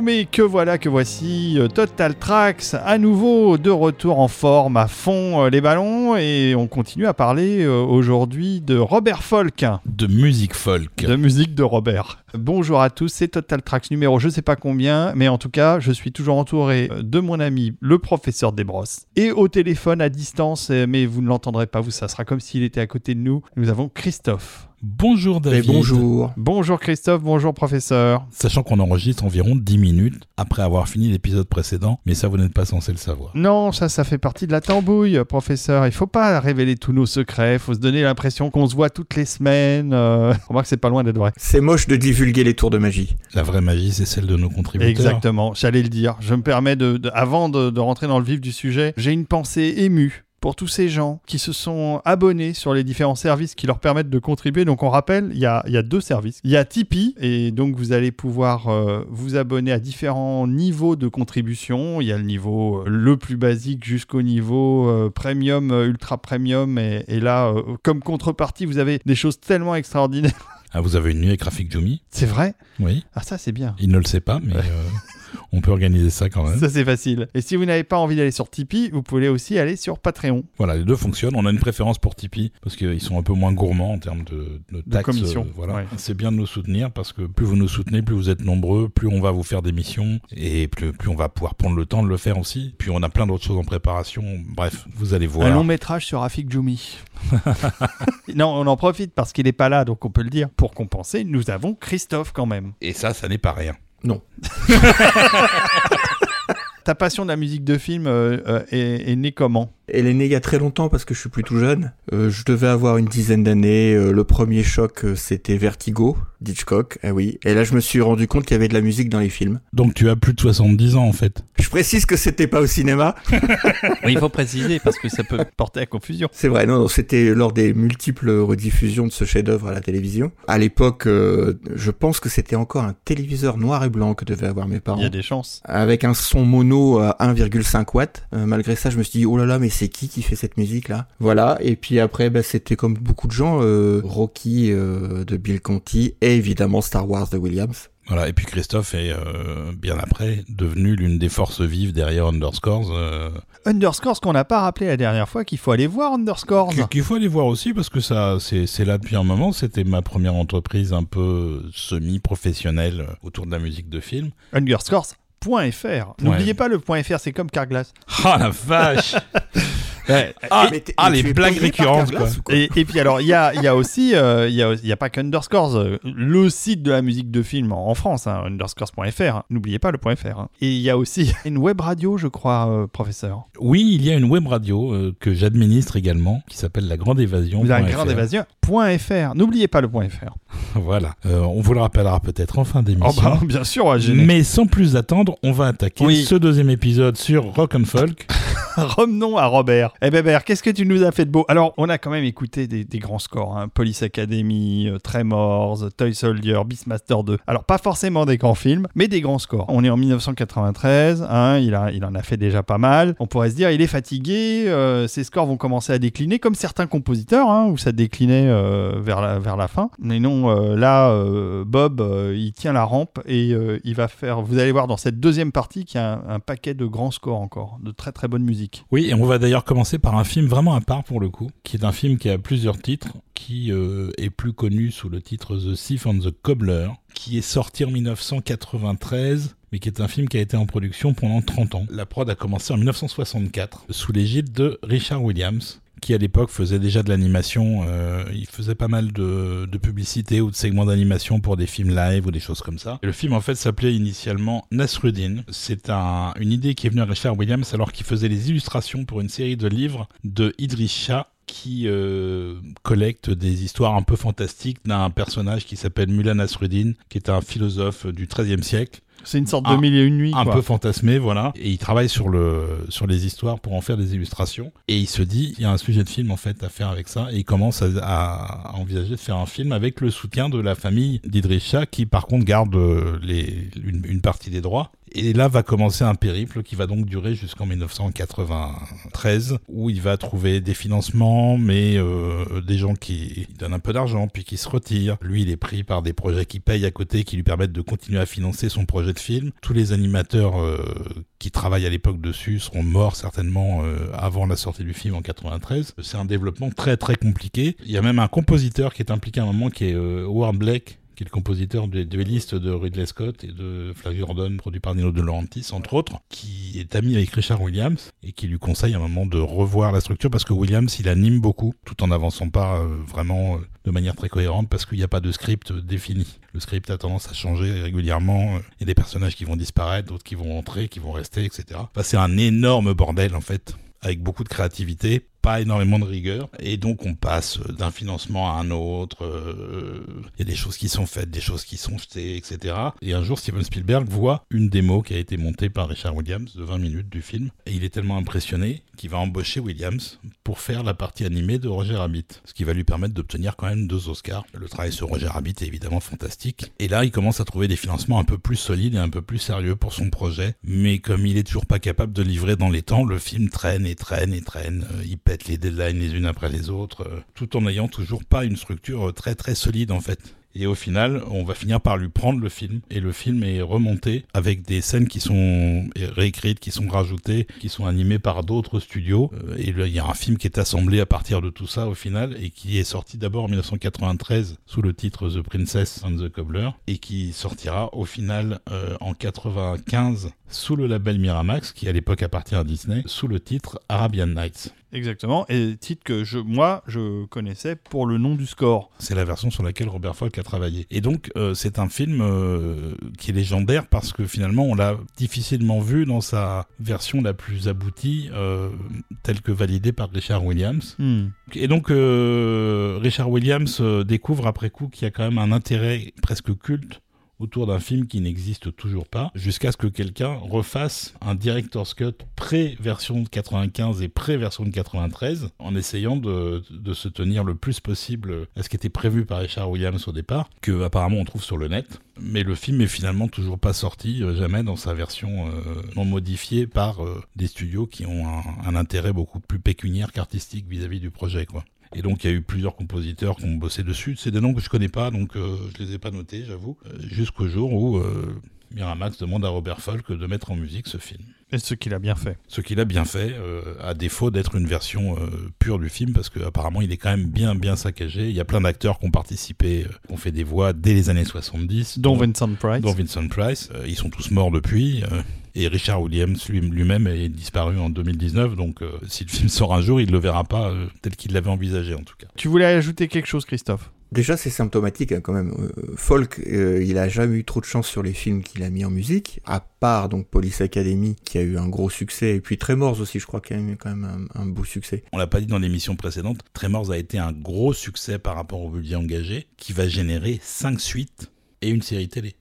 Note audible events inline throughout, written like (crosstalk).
Bon, mais que voilà, que voici euh, Total Tracks à nouveau de retour en forme, à fond euh, les ballons, et on continue à parler euh, aujourd'hui de Robert Folk, De musique folk. de musique de Robert. Bonjour à tous, c'est Total Tracks numéro je sais pas combien, mais en tout cas, je suis toujours entouré de mon ami le professeur Desbrosses, et au téléphone à distance, mais vous ne l'entendrez pas, vous, ça sera comme s'il était à côté de nous. Nous avons Christophe. Bonjour David. bonjour. Bonjour Christophe, bonjour professeur. Sachant qu'on enregistre environ 10 minutes après avoir fini l'épisode précédent, mais ça vous n'êtes pas censé le savoir. Non, ça, ça fait partie de la tambouille, professeur. Il faut pas révéler tous nos secrets. Il faut se donner l'impression qu'on se voit toutes les semaines. Euh... Remarque, c'est pas loin d'être vrai. C'est moche de divulguer les tours de magie. La vraie magie, c'est celle de nos contributeurs. Exactement, j'allais le dire. Je me permets de, de- avant de, de rentrer dans le vif du sujet, j'ai une pensée émue pour tous ces gens qui se sont abonnés sur les différents services qui leur permettent de contribuer. Donc on rappelle, il y a, il y a deux services. Il y a Tipeee, et donc vous allez pouvoir euh, vous abonner à différents niveaux de contribution. Il y a le niveau euh, le plus basique jusqu'au niveau euh, premium, ultra premium. Et, et là, comme contrepartie, vous avez des choses tellement extraordinaires. Ah, vous avez une nuit avec Rafik Djoumi C'est vrai? Oui. Ah ça c'est bien. Il ne le sait pas, mais on peut organiser ça quand même. Ça, c'est facile. Et si vous n'avez pas envie d'aller sur Tipeee, vous pouvez aussi aller sur Patreon. Voilà, les deux fonctionnent. On a une préférence pour Tipeee parce qu'ils sont un peu moins gourmands en termes de, de taxes. commission, euh, voilà. ouais. C'est bien de nous soutenir parce que plus vous nous soutenez, plus vous êtes nombreux, plus on va vous faire des missions et plus, plus on va pouvoir prendre le temps de le faire aussi. Puis on a plein d'autres choses en préparation. Bref, vous allez voir. Un long métrage sur Rafik Djoumi. (laughs) non, on en profite parce qu'il n'est pas là, donc on peut le dire. Pour compenser, nous avons Christophe quand même. Et ça, ça n'est pas rien. Non. (laughs) Ta passion de la musique de film euh, euh, est, est née comment? Elle est née il y a très longtemps parce que je suis plus tout jeune. Euh, je devais avoir une dizaine d'années. Euh, le premier choc, euh, c'était Vertigo d'Hitchcock. Ah oui. Et là, je me suis rendu compte qu'il y avait de la musique dans les films. Donc tu as plus de 70 ans en fait. Je précise que c'était pas au cinéma. (laughs) Oui, il faut préciser parce que ça peut porter à confusion. C'est vrai, non, non, c'était lors des multiples rediffusions de ce chef-d'œuvre à la télévision. À l'époque, euh, je pense que c'était encore un téléviseur noir et blanc que devaient avoir mes parents. Il y a des chances. avec un son mono à 1,5 watts. Euh, malgré ça, je me suis dit, oh là là, mais c'est qui qui fait cette musique là Voilà, et puis après, bah, c'était comme beaucoup de gens, euh, Rocky euh, de Bill Conti et évidemment Star Wars de Williams. Voilà, et puis Christophe est euh, bien après devenu l'une des forces vives derrière Underscores. Euh, Underscores qu'on n'a pas rappelé la dernière fois qu'il faut aller voir Underscores. qu- qu'il faut aller voir aussi parce que ça, c'est là depuis un moment. C'était ma première entreprise un peu semi-professionnelle autour de la musique de film. Underscores.fr. N'oubliez pas le .fr, c'est comme Carglass. Ah la vache (laughs) Ah, Mais ah, mais les blagues récurrentes quoi. quoi Et, et puis alors, il y a, y a aussi, euh, il y, a, il y a pas qu'Underscores, euh, le site de la musique de film en, en France, hein, underscores.fr, hein. n'oubliez pas le .fr. hein. Et il y a aussi (laughs) une web radio, je crois, euh, professeur. Oui, il y a une web radio euh, que j'administre également qui s'appelle La Grande Évasion. Vous avez un grand évasion. .fr, n'oubliez pas le .fr. (laughs) Voilà, Euh, on vous le rappellera peut-être en fin Oh d'émission. bah, bien sûr, gêner. Mais sans plus attendre, on va attaquer Oui. ce deuxième épisode sur Rock and Folk. (laughs) (laughs) Revenons à Robert. Eh ben, Bert, qu'est-ce que tu nous as fait de beau? Alors, on a quand même écouté des, grands scores. Hein. Police Academy, euh, Tremors, Toy Soldier, Beastmaster 2. Alors, pas forcément des grands films, mais des grands scores. On est en 1993. Hein, il, en a fait déjà pas mal. On pourrait se dire, il est fatigué. euh, ses scores vont commencer à décliner, comme certains compositeurs, hein, où ça déclinait euh, vers, la, fin. Mais non, là, Bob, il tient la rampe et il va faire. Vous allez voir dans cette deuxième partie qu'il y a un, un paquet de grands scores encore, de très très bonne musique. Oui, et on va d'ailleurs commencer par un film vraiment à part pour le coup, qui est un film qui a plusieurs titres, qui euh, est plus connu sous le titre The Thief and the Cobbler, qui est sorti en 1993 mais qui est un film qui a été en production pendant 30 ans. La prod a commencé en 1964 sous l'égide de Richard Williams qui à l'époque faisait déjà de l'animation, euh, il faisait pas mal de, de publicité ou de segments d'animation pour des films live ou des choses comme ça. Et le film en fait s'appelait initialement Nasruddin. C'est un, une idée qui est venue à Richard Williams alors qu'il faisait les illustrations pour une série de livres de Idris Shah qui euh, collecte des histoires un peu fantastiques d'un personnage qui s'appelle Mullah Nasruddin, qui est un philosophe du XIIIe siècle. C'est une sorte de Un- mille et une nuits. Un quoi. peu fantasmé, voilà. Et il travaille sur, le, sur les histoires pour en faire des illustrations. Et il se dit, il y a un sujet de film en fait à faire avec ça. Et il commence à, à envisager de faire un film avec le soutien de la famille d'Idriss Shah, qui par contre garde euh, les, une, une partie des droits. Et là va commencer un périple qui va donc durer jusqu'en 1993, où il va trouver des financements, mais euh, des gens qui donnent un peu d'argent, puis qui se retirent. Lui, il est pris par des projets qui payent à côté, qui lui permettent de continuer à financer son projet de film. Tous les animateurs euh, qui travaillent à l'époque dessus seront morts certainement euh, avant la sortie du film en 93. C'est un développement très très compliqué. Il y a même un compositeur qui est impliqué à un moment qui est Howard Blake, qui est le compositeur des listes de Ridley Scott et de Flash Gordon, produit par Nino De Laurentiis, entre autres, qui est ami avec Richard Williams et qui lui conseille à un moment de revoir la structure parce que Williams, il anime beaucoup, tout en avançant pas euh, vraiment euh, de manière très cohérente parce qu'il n'y a pas de script défini. Le script a tendance à changer régulièrement. Il y a des personnages qui vont disparaître, d'autres qui vont entrer, qui vont rester, etc. Enfin, c'est un énorme bordel en fait avec beaucoup de créativité, pas énormément de rigueur, et donc on passe d'un financement à un autre. Euh, il y a des choses qui sont faites, des choses qui sont jetées, etc. Et un jour, Steven Spielberg voit une démo qui a été montée par Richard Williams de 20 minutes du film, et il est tellement impressionné qu'il va embaucher Williams pour faire la partie animée de Roger Rabbit, ce qui va lui permettre d'obtenir quand même deux Oscars. Le travail sur Roger Rabbit est évidemment fantastique, et là, il commence à trouver des financements un peu plus solides et un peu plus sérieux pour son projet, mais comme il est toujours pas capable de livrer dans les temps, le film traîne et traîne et traîne. Euh, il les deadlines les unes après les autres, euh, tout en n'ayant toujours pas une structure très très solide en fait. Et au final, on va finir par lui prendre le film. Et le film est remonté avec des scènes qui sont réécrites, qui sont rajoutées, qui sont animées par d'autres studios. Euh, et il y a un film qui est assemblé à partir de tout ça au final et qui est sorti d'abord en 1993 sous le titre The Princess and the Cobbler et qui sortira au final euh, en 95 sous le label Miramax qui à l'époque appartient à Disney sous le titre Arabian Nights. Exactement, et titre que je, moi, je connaissais pour le nom du score. C'est la version sur laquelle Robert Falk a travaillé. Et donc, euh, c'est un film euh, qui est légendaire parce que finalement, on l'a difficilement vu dans sa version la plus aboutie, euh, telle que validée par Richard Williams. Hmm. Et donc, Richard Williams découvre après coup qu'il y a quand même un intérêt presque culte autour d'un film qui n'existe toujours pas, jusqu'à ce que quelqu'un refasse un director's cut pré-version de 95 et pré-version de 93, en essayant de, se tenir le plus possible à ce qui était prévu par Richard Williams au départ, que apparemment on trouve sur le net. Mais le film est finalement toujours pas sorti, euh, jamais dans sa version euh, non modifiée par euh, des studios qui ont un, intérêt beaucoup plus pécuniaire qu'artistique vis-à-vis du projet. Et donc il y a eu plusieurs compositeurs qui ont bossé dessus. C'est des noms que je connais pas, donc euh, je les ai pas notés, j'avoue. Euh, jusqu'au jour où euh, Miramax demande à Robert Falk de mettre en musique ce film. Et ce qu'il a bien fait. Ce qu'il a bien fait, à défaut d'être une version pure du film, parce qu'apparemment il est quand même bien bien saccagé. Il y a plein d'acteurs qui ont participé, qui ont fait des voix dès les années 70. Dont, Vincent Price. Dont Vincent Price. ils sont tous morts depuis. Et Richard Williams lui-même est disparu en 2019, donc euh, si le film sort un jour, il ne le verra pas euh, tel qu'il l'avait envisagé en tout cas. Tu voulais ajouter quelque chose, Christophe? Déjà, c'est symptomatique hein, quand même. Euh, Folk, il a jamais eu trop de chance sur les films qu'il a mis en musique, à part donc Police Academy qui a eu un gros succès, et puis Tremors aussi, je crois qu'il a eu quand même un, beau succès. On l'a pas dit dans l'émission précédente, Tremors a été un gros succès par rapport au budget engagé, qui va générer 5 suites et une série télé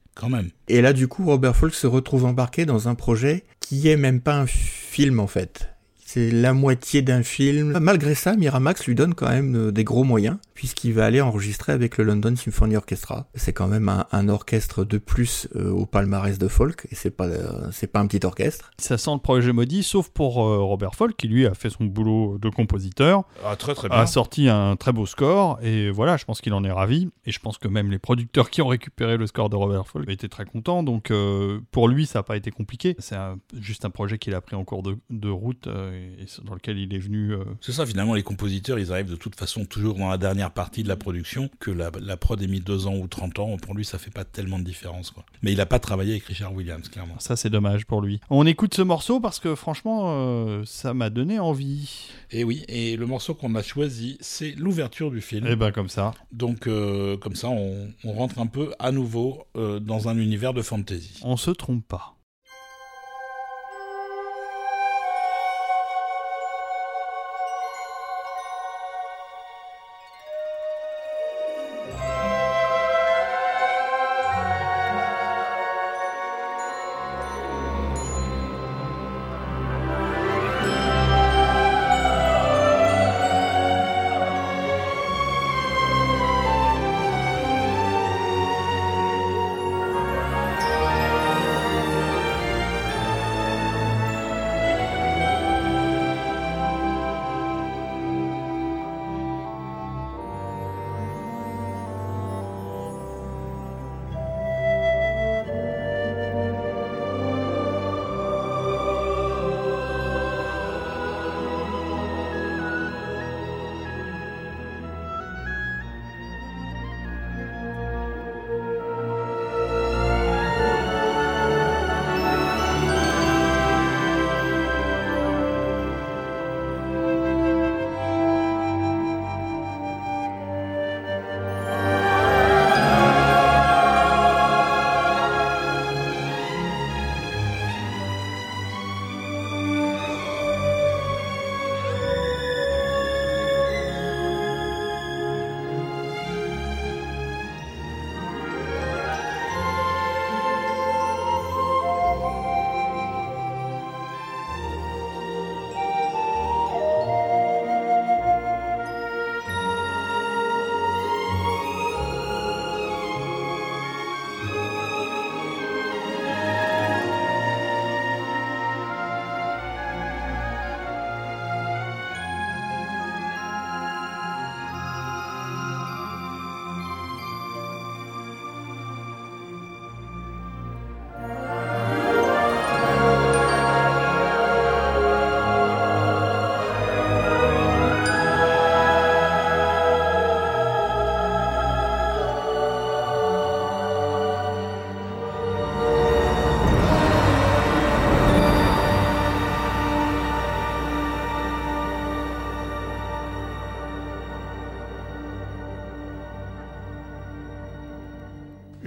Et là, du coup, Robert Falk se retrouve embarqué dans un projet qui est même pas un film en fait. C'est la moitié d'un film. Malgré ça, Miramax lui donne quand même euh, des gros moyens puisqu'il va aller enregistrer avec le London Symphony Orchestra. C'est quand même un, orchestre de plus euh, au palmarès de folk, et c'est pas euh, c'est pas un petit orchestre. Ça sent le projet maudit, sauf pour euh, Robert Folk qui lui a fait son boulot de compositeur, ah, très, très bien. a sorti un très beau score, et voilà, je pense qu'il en est ravi, et je pense que même les producteurs qui ont récupéré le score de Robert Folk étaient très contents, donc pour lui ça n'a pas été compliqué. C'est juste un projet qu'il a pris en cours de, de route et, dans lequel il est venu. C'est ça, finalement, les compositeurs, ils arrivent de toute façon toujours dans la dernière partie de la production, que la, prod ait mis 2 ans ou 30 ans, pour lui, ça fait pas tellement de différence. Quoi. Mais il n'a pas travaillé avec Richard Williams, clairement. Ça, c'est dommage pour lui. On écoute ce morceau parce que franchement, euh, ça m'a donné envie. Et oui, et le morceau qu'on a choisi, c'est l'ouverture du film. Et eh ben comme ça. Donc, euh, comme ça, on, rentre un peu à nouveau euh, dans un univers de fantasy. On se trompe pas.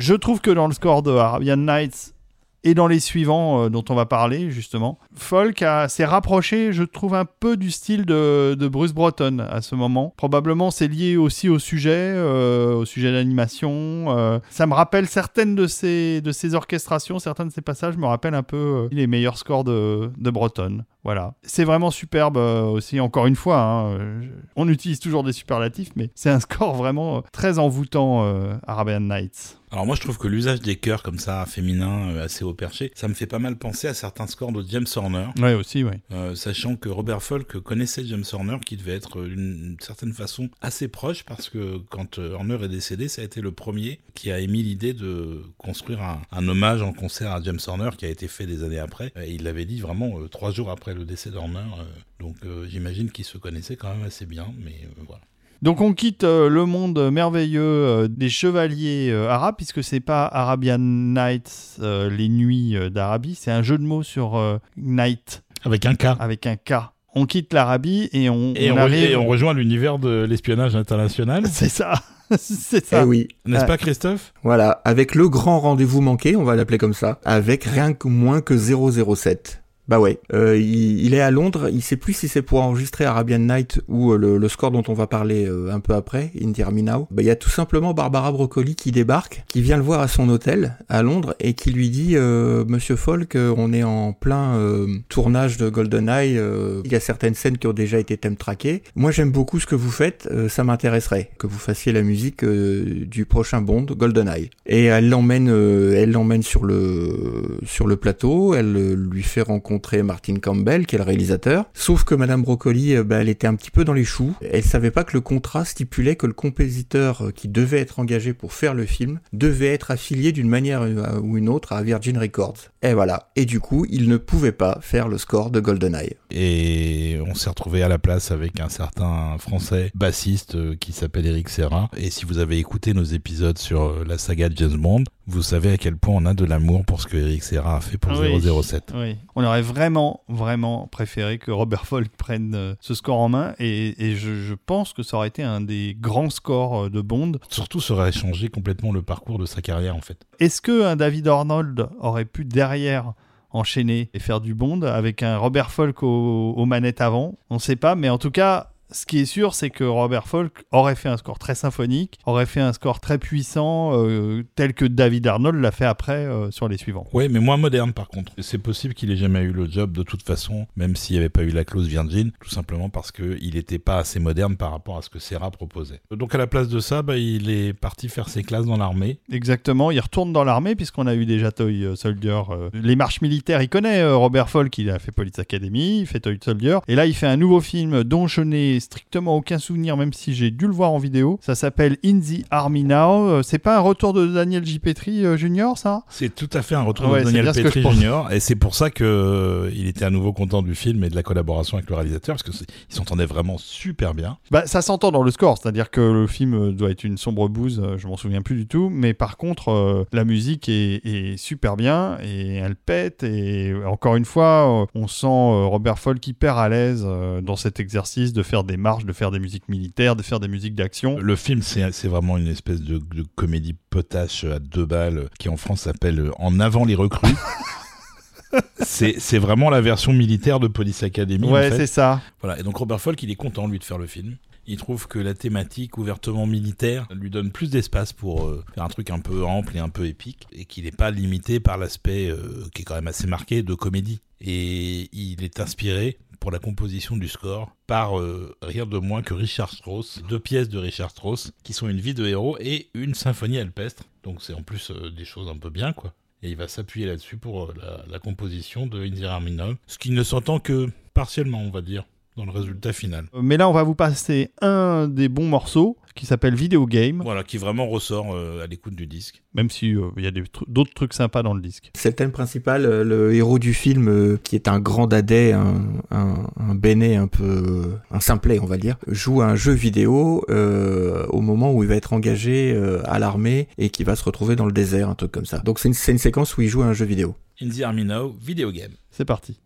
Je trouve que dans le score de Arabian Nights, et dans les suivants euh, dont on va parler justement, Folk s'est rapproché, je trouve, un peu du style de, de Bruce Broughton à ce moment. Probablement c'est lié aussi au sujet, euh, au sujet d'animation. Euh. ça me rappelle certaines de ces, de ces orchestrations, certains de ces passages me rappellent un peu les meilleurs scores de, de Broughton. Voilà. C'est vraiment superbe aussi, encore une fois. Hein, on utilise toujours des superlatifs, mais c'est un score vraiment très envoûtant, Arabian Nights. Alors moi je trouve que l'usage des chœurs comme ça, féminin, euh, assez haut perché, ça me fait pas mal penser à certains scores de James Horner. Ouais aussi. Euh, sachant que Robert Folk connaissait James Horner, qui devait être d'une certaine façon assez proche, parce que quand euh, Horner est décédé, ça a été le premier qui a émis l'idée de construire un, hommage en concert à James Horner, qui a été fait des années après. Et il l'avait dit vraiment trois jours après le décès d'Horner. donc j'imagine qu'ils se connaissaient quand même assez bien, mais voilà. Donc on quitte euh, le monde merveilleux euh, des chevaliers euh, arabes, puisque c'est pas Arabian Nights, les nuits d'Arabie, c'est un jeu de mots sur night. Avec un K. Avec un K. On quitte l'Arabie et on, et on, rejoint l'univers de l'espionnage international. (laughs) C'est ça. (laughs) c'est ça. Eh oui. N'est-ce pas, Christophe? Voilà, avec le grand rendez-vous manqué, on va l'appeler comme ça, avec rien que moins que 007. Bah ouais, euh, il, est à Londres, il sait plus si c'est pour enregistrer Arabian Night ou euh, le, score dont on va parler euh, un peu après, Indie Army Now. Bah il y a tout simplement Barbara Broccoli qui débarque, qui vient le voir à son hôtel à Londres et qui lui dit Monsieur Folk, on est en plein tournage de GoldenEye, il y a certaines scènes qui ont déjà été thème traquées. Moi j'aime beaucoup ce que vous faites, ça m'intéresserait que vous fassiez la musique du prochain Bond, GoldenEye. Et elle l'emmène, elle l'emmène sur le sur le plateau, elle lui fait rencontrer Martin Campbell, qui est le réalisateur. Sauf que Madame Broccoli, euh, bah, elle était un petit peu dans les choux. Elle savait pas que le contrat stipulait que le compositeur euh, qui devait être engagé pour faire le film devait être affilié d'une manière euh, ou une autre à Virgin Records. Et voilà. Et du coup, il ne pouvait pas faire le score de GoldenEye. Et on s'est retrouvé à la place avec un certain français bassiste qui s'appelle Eric Serra. Et si vous avez écouté nos épisodes sur la saga de James Bond, vous savez à quel point on a de l'amour pour ce que Eric Serra a fait pour 007. Oui. On aurait vraiment, vraiment préféré que Robert Folk prenne euh, ce score en main et, je, pense que ça aurait été un des grands scores euh, de Bond. Surtout, ça aurait changé complètement le parcours de sa carrière en fait. Est-ce que un David Arnold aurait pu derrière enchaîner et faire du Bond avec un Robert Folk aux manettes avant? On ne sait pas, mais en tout cas, ce qui est sûr, c'est que Robert Folk aurait fait un score très symphonique, aurait fait un score très puissant, euh, tel que David Arnold l'a fait après euh, sur les suivants. Oui, mais moins moderne par contre. C'est possible qu'il ait jamais eu le job de toute façon, même s'il n'y avait pas eu la clause Virgin, tout simplement parce qu'il n'était pas assez moderne par rapport à ce que Serra proposait. Donc à la place de ça, bah, il est parti faire ses classes dans l'armée. Exactement, il retourne dans l'armée puisqu'on a eu déjà Toy euh, Soldier. les marches militaires, il connaît Robert Folk, il a fait Police Academy, il fait Toy Soldier, et là il fait un nouveau film dont je n'ai strictement aucun souvenir, même si j'ai dû le voir en vidéo. Ça s'appelle In the Army Now. Euh, c'est pas un retour de Daniel J. Petri euh, Junior, ça? C'est tout à fait un retour de Daniel Petri Junior. Et c'est pour ça que euh, il était à nouveau content du film et de la collaboration avec le réalisateur, parce qu'ils s'entendaient vraiment super bien. Bah, ça s'entend dans le score, c'est-à-dire que le film doit être une sombre bouse, je m'en souviens plus du tout. Mais par contre, la musique est, est, super bien et elle pète. Et encore une fois, on sent Robert Folk hyper à l'aise dans cet exercice de faire des marches, de faire des musiques militaires, de faire des musiques d'action. Le film, c'est vraiment une espèce de, comédie potache à deux balles qui en France s'appelle En avant les recrues. (laughs) c'est vraiment la version militaire de Police Academy. Ouais, c'est ça. Voilà. Et donc Robert Folk, il est content lui de faire le film. Il trouve que la thématique ouvertement militaire lui donne plus d'espace pour euh, faire un truc un peu ample et un peu épique, et qu'il n'est pas limité par l'aspect euh, qui est quand même assez marqué de comédie. Et il est inspiré pour la composition du score par euh, rien de moins que Richard Strauss, deux pièces de Richard Strauss qui sont une vie de héros et une symphonie alpestre. Donc c'est en plus euh, des choses un peu bien quoi. Et il va s'appuyer là-dessus pour euh, la, composition de Indira Minol, ce qui ne s'entend que partiellement on va dire dans le résultat final. Mais là, on va vous passer un des bons morceaux qui s'appelle Video Game. Voilà, qui vraiment ressort euh, à l'écoute du disque. Même si euh, il y a d'autres trucs sympas dans le disque. C'est le thème principal, euh, le héros du film, qui est un grand dadais, un, un, un béné un peu, un simplet, on va dire, joue un jeu vidéo au moment où il va être engagé à l'armée et qui va se retrouver dans le désert, un truc comme ça. Donc c'est une, une séquence où il joue à un jeu vidéo. In the Army Now, Video Game. C'est parti.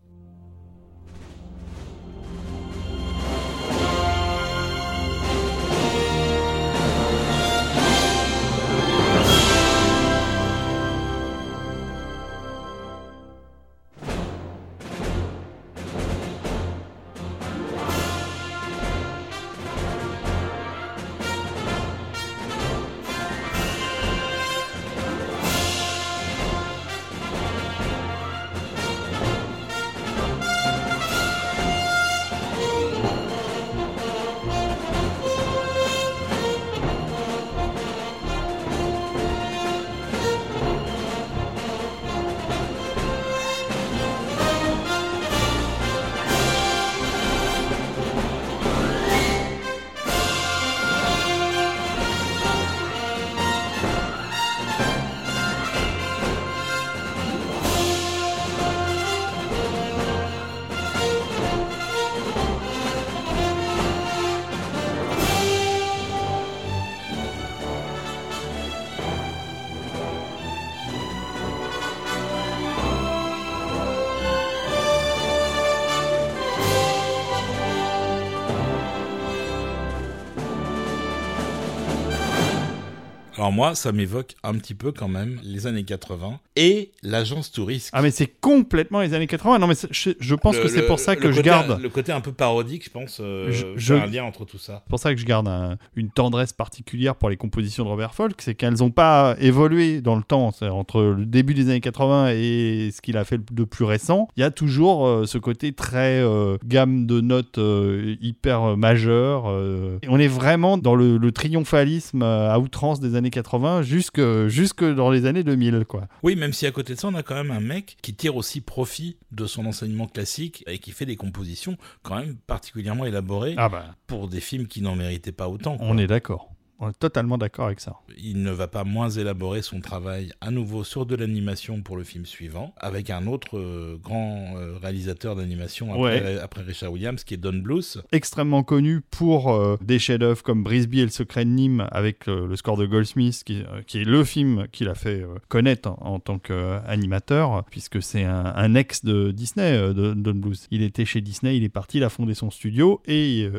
Alors moi, ça m'évoque un petit peu quand même les années 80 et l'agence touriste. Ah mais c'est complètement les années 80. Non mais je, je pense Le- que c'est pour ça que je garde. le côté un peu parodique, je pense. euh, Je- un lien entre tout ça. C'est pour ça que je garde un- une tendresse particulière pour les compositions de Robert Folk, c'est qu'elles n'ont pas évolué dans le temps. Entre le début des années 80 et ce qu'il a fait de plus récent, il y a toujours euh, ce côté très euh, gamme de notes euh, hyper majeure. on est vraiment dans le, le triomphalisme à outrance des années 80 jusque, jusque dans les années 2000. Quoi. Oui, même si à côté de ça, on a quand même un mec qui tire aussi profit de son enseignement classique et qui fait des compositions quand même particulièrement élaborées Ah bah, pour des films qui n'en méritaient pas autant. quoi. on est d'accord. On est totalement d'accord avec ça. Il ne va pas moins élaborer son travail à nouveau sur de l'animation pour le film suivant, avec un autre euh, grand euh, réalisateur d'animation après, Ouais. après Richard Williams, qui est Don Bluth. extrêmement connu pour euh, des chefs-d'œuvre comme Brisby et le secret de Nîmes avec le score de Goldsmith qui, qui est le film qu'il a fait connaître en, en tant qu'animateur puisque c'est un, un ex de Disney de Don Bluth. Il était chez Disney, il est parti, il a fondé son studio et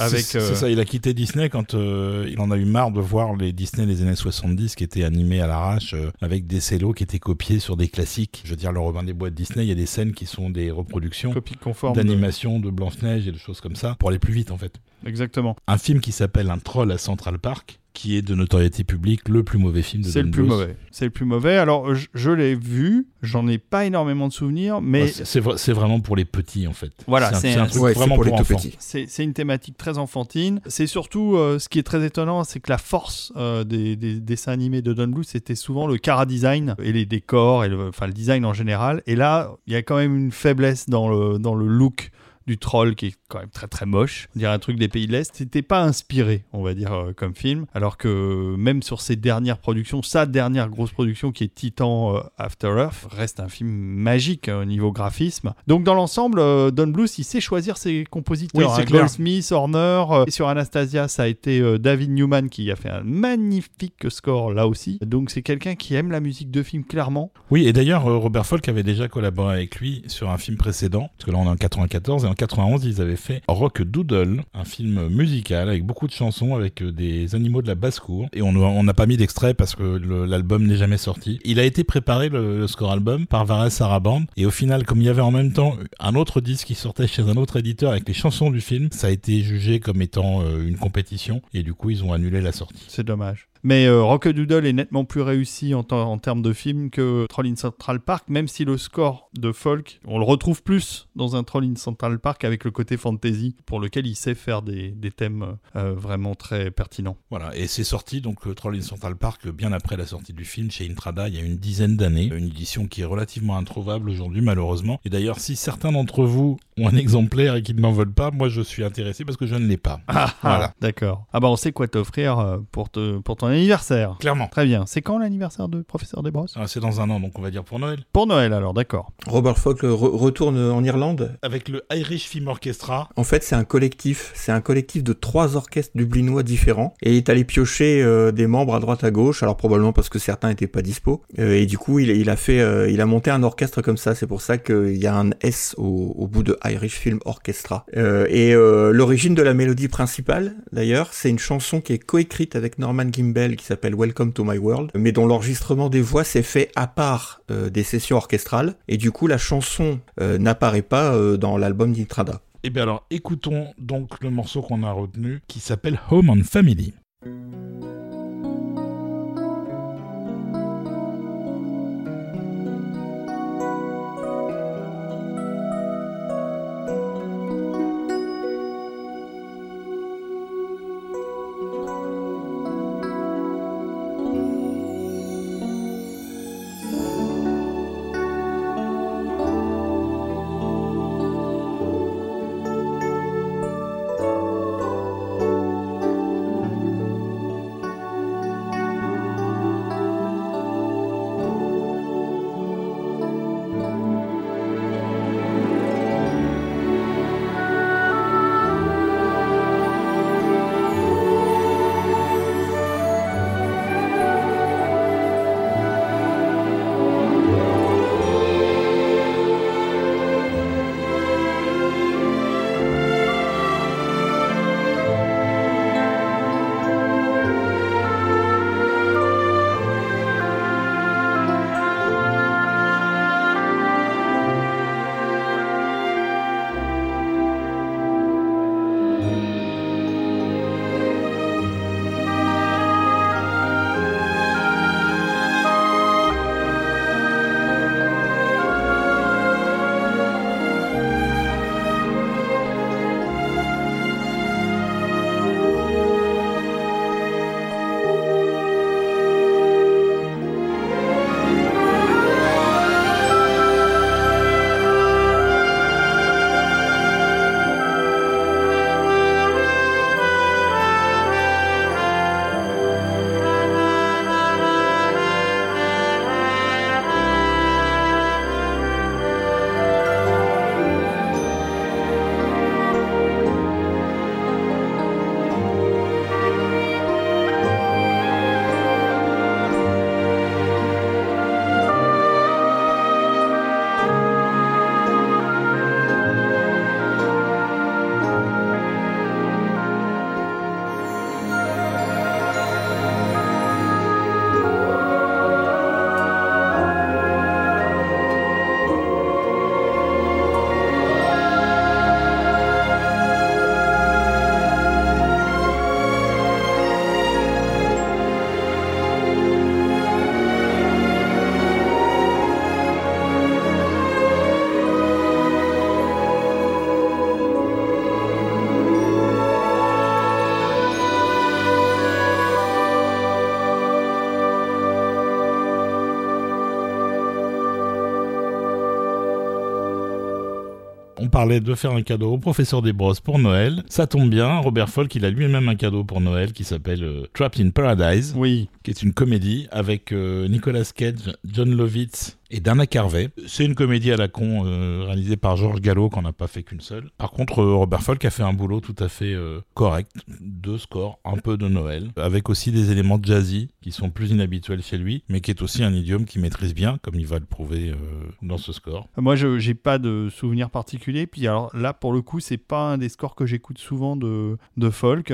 avec C'est ça, il a quitté Disney quand il en a eu marre de voir les Disney des années 70 qui étaient animés à l'arrache euh, avec des cellos qui étaient copiés sur des classiques. Je veux dire, le Robin des Bois de Disney, il y a des scènes qui sont des reproductions conforme. de- d'animation de Blanche-Neige et de choses comme ça pour aller plus vite en fait. Exactement. Un film qui s'appelle Un troll à Central Park qui est de notoriété publique le plus mauvais film de C'est Don le plus mauvais. C'est le plus mauvais. Alors je, je l'ai vu, j'en ai pas énormément de souvenirs, mais Ouais, c'est c'est vra- c'est vraiment pour les petits en fait. Voilà, c'est un, truc Ouais, c'est vraiment pour les pour tout enfants. petits. C'est c'est une thématique très enfantine. C'est surtout euh, ce qui est très étonnant, c'est que la force euh, des, des dessins animés de Don Bluth, c'était souvent le cara design et les décors et le, enfin le design en général. Et là, il y a quand même une faiblesse dans le dans le look du troll qui est quand même très très moche. On dirait un truc des pays de l'Est. C'était pas inspiré, on va dire, euh, comme film. Alors que même sur ses dernières productions, sa dernière grosse production qui est Titan euh, After Earth, reste un film magique euh, au niveau graphisme. Donc dans l'ensemble, euh, Don Bluth, il sait choisir ses compositeurs. Oui, c'est hein. Goldsmith, Horner. euh, et sur Anastasia, ça a été euh, David Newman qui a fait un magnifique score là aussi. Donc c'est quelqu'un qui aime la musique de film clairement. Oui, et d'ailleurs, euh, Robert Folk avait déjà collaboré avec lui sur un film précédent, parce que là on est en 94, et en 91, ils avaient fait Rock Doodle, un film musical avec beaucoup de chansons, avec euh, des animaux de la basse-cour, et on n'a pas mis d'extrait parce que l'album n'est jamais sorti. Il a été préparé, le, le score album, par Varese Saraband, et au final, comme il y avait en même temps un autre disque qui sortait chez un autre éditeur avec les chansons du film, ça a été jugé comme étant euh, une compétition, et du coup, ils ont annulé la sortie. C'est dommage. Mais euh, Rockadoodle est nettement plus réussi en, termes de film que Troll in Central Park, même si le score de folk, on le retrouve plus dans un Troll in Central Park avec le côté fantasy, pour lequel il sait faire des, des thèmes euh, vraiment très pertinents. Voilà, et c'est sorti donc le Troll in Central Park bien après la sortie du film chez Intrada il y a une dizaine d'années. Une édition qui est relativement introuvable aujourd'hui malheureusement. Et d'ailleurs, si certains d'entre vous ont un exemplaire et qu'ils ne m'en veulent pas, moi je suis intéressé parce que je ne l'ai pas. Ah, Voilà. D'accord. Ah bah on sait quoi t'offrir euh, pour, te, pour ton anniversaire. Clairement. Très bien. C'est quand l'anniversaire de Professeur Desbrosses Ah, C'est dans un an, donc on va dire pour Noël. Pour Noël alors, d'accord. Robert Folk euh, re- retourne en Irlande. Avec le Irish Film Orchestra. En fait, c'est un collectif. C'est un collectif de trois orchestres dublinois différents. Et il est allé piocher euh, des membres à droite à gauche. Alors probablement parce que certains étaient pas dispo. Euh, et du coup, il, il a fait, euh, il a monté un orchestre comme ça. C'est pour ça qu'il y a un S au, au bout de Irish Film Orchestra. Euh, et euh, l'origine de la mélodie principale, d'ailleurs, c'est une chanson qui est coécrite avec Norman Gimbel qui s'appelle Welcome to My World, mais dont l'enregistrement des voix s'est fait à part euh, des sessions orchestrales. Et du coup, la chanson euh, n'apparaît pas euh, dans l'album d'Intrada. Et bien alors, écoutons donc le morceau qu'on a retenu qui s'appelle Home and Family. Parlait de faire un cadeau au professeur Desbrosses pour Noël. Ça tombe bien, Robert Folk, il a lui-même un cadeau pour Noël qui s'appelle euh, Trapped in Paradise. Oui. Qui est une comédie avec euh, Nicolas Cage, John Lovitz et Dana Carvey. C'est une comédie à la con euh, réalisée par Georges Gallo qu'on n'a pas fait qu'une seule. Par contre, euh, Robert Folk a fait un boulot tout à fait euh, correct, deux scores, un peu de Noël, avec aussi des éléments jazzy qui sont plus inhabituels chez lui, mais qui est aussi un idiome qu'il maîtrise bien, comme il va le prouver dans ce score. Moi, je j'ai pas de souvenir particulier. Puis alors là, pour le coup, c'est pas un des scores que j'écoute souvent de, de folk,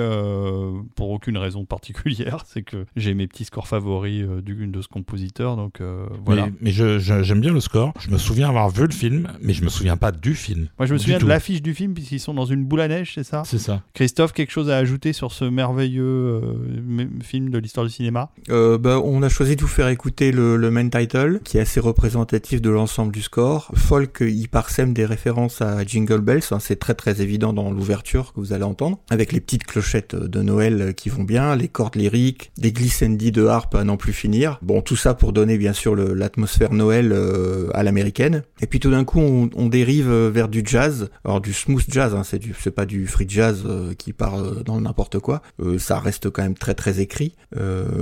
pour aucune raison particulière. (laughs) C'est que j'ai mes petits scores favoris du, de ce compositeur, donc voilà. Mais, mais je j'aime bien le score. Je me souviens avoir vu le film, mais je me souviens pas du film. Moi, je me souviens de l'affiche du film, puisqu'ils sont dans une boule à neige, c'est ça? C'est ça. Christophe, quelque chose à ajouter sur ce merveilleux euh, film de l'histoire du cinéma? Euh, bah, On a choisi de vous faire écouter le, le main title, qui est assez représentatif de l'ensemble du score. Folk y parsème des références à Jingle Bells, hein, c'est très très évident dans l'ouverture que vous allez entendre, avec les petites clochettes de Noël qui vont bien, les cordes lyriques, des glissandi de harpe à n'en plus finir. Bon, tout ça pour donner bien sûr l'atmosphère Noël euh, à l'américaine. Et puis tout d'un coup, on, dérive vers du jazz, alors du smooth jazz, hein, c'est pas du free jazz euh, qui part euh, dans n'importe quoi. ça reste quand même très très écrit,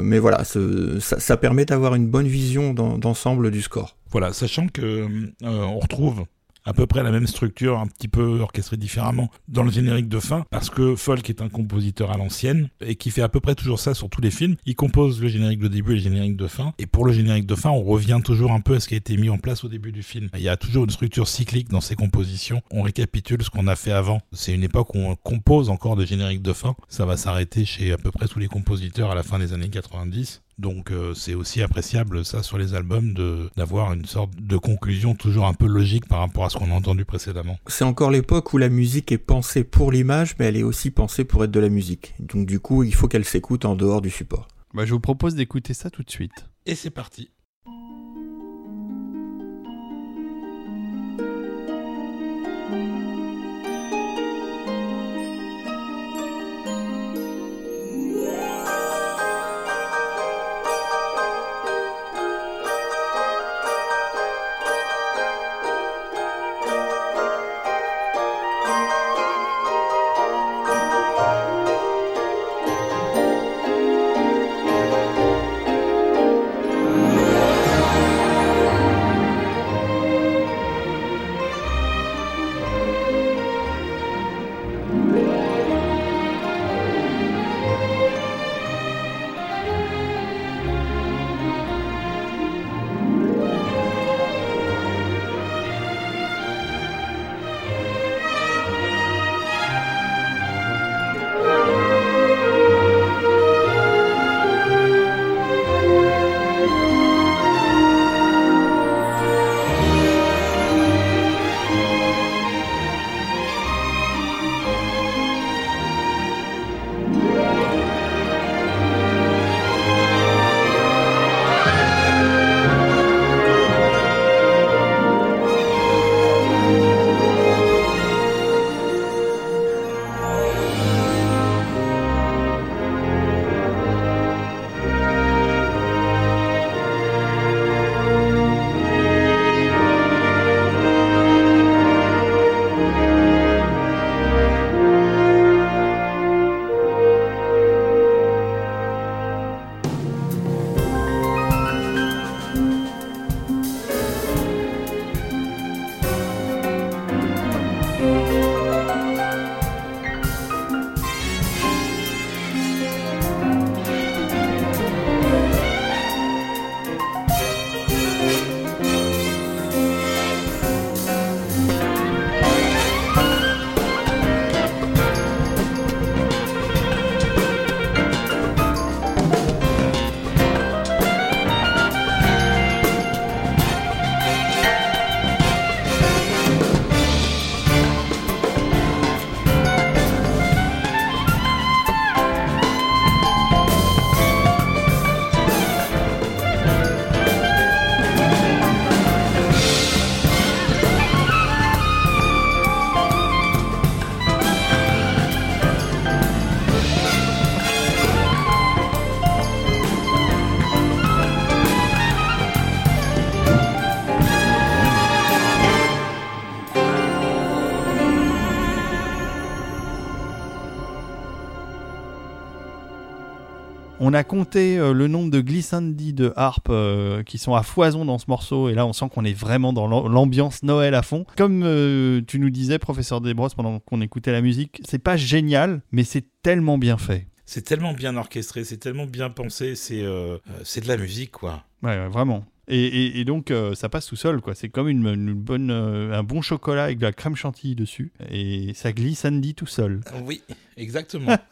mais voilà, ça, ça, permet d'avoir une bonne vision d'ensemble du score. Voilà, sachant que on retrouve à peu près la même structure, un petit peu orchestrée différemment dans le générique de fin, parce que Folk est un compositeur à l'ancienne et qui fait à peu près toujours ça sur tous les films. Il compose le générique de début et le générique de fin, et pour le générique de fin, on revient toujours un peu à ce qui a été mis en place au début du film. Il y a toujours une structure cyclique dans ses compositions. On récapitule ce qu'on a fait avant. C'est une époque où on compose encore des génériques de fin. Ça va s'arrêter chez à peu près tous les compositeurs à la fin des années 90. Donc euh, c'est aussi appréciable ça sur les albums de d'avoir une sorte de conclusion toujours un peu logique par rapport à ce qu'on a entendu précédemment. C'est encore l'époque où la musique est pensée pour l'image mais elle est aussi pensée pour être de la musique. Donc du coup, il faut qu'elle s'écoute en dehors du support. Bah, je vous propose d'écouter ça tout de suite. Et c'est parti. On a compté euh, le nombre de glissandi de harpe euh, qui sont à foison dans ce morceau, et là on sent qu'on est vraiment dans l'am- l'ambiance Noël à fond. Comme euh, tu nous disais, professeur Desbrosses, pendant qu'on écoutait la musique, c'est pas génial, mais c'est tellement bien fait. C'est tellement bien orchestré, c'est tellement bien pensé, c'est euh, c'est de la musique, quoi. Ouais, ouais, vraiment. Et, et- et donc euh, ça passe tout seul, quoi. C'est comme une, une bonne, euh, un bon chocolat avec de la crème chantilly dessus, et ça glisse Andy tout seul. Oui, exactement. (laughs)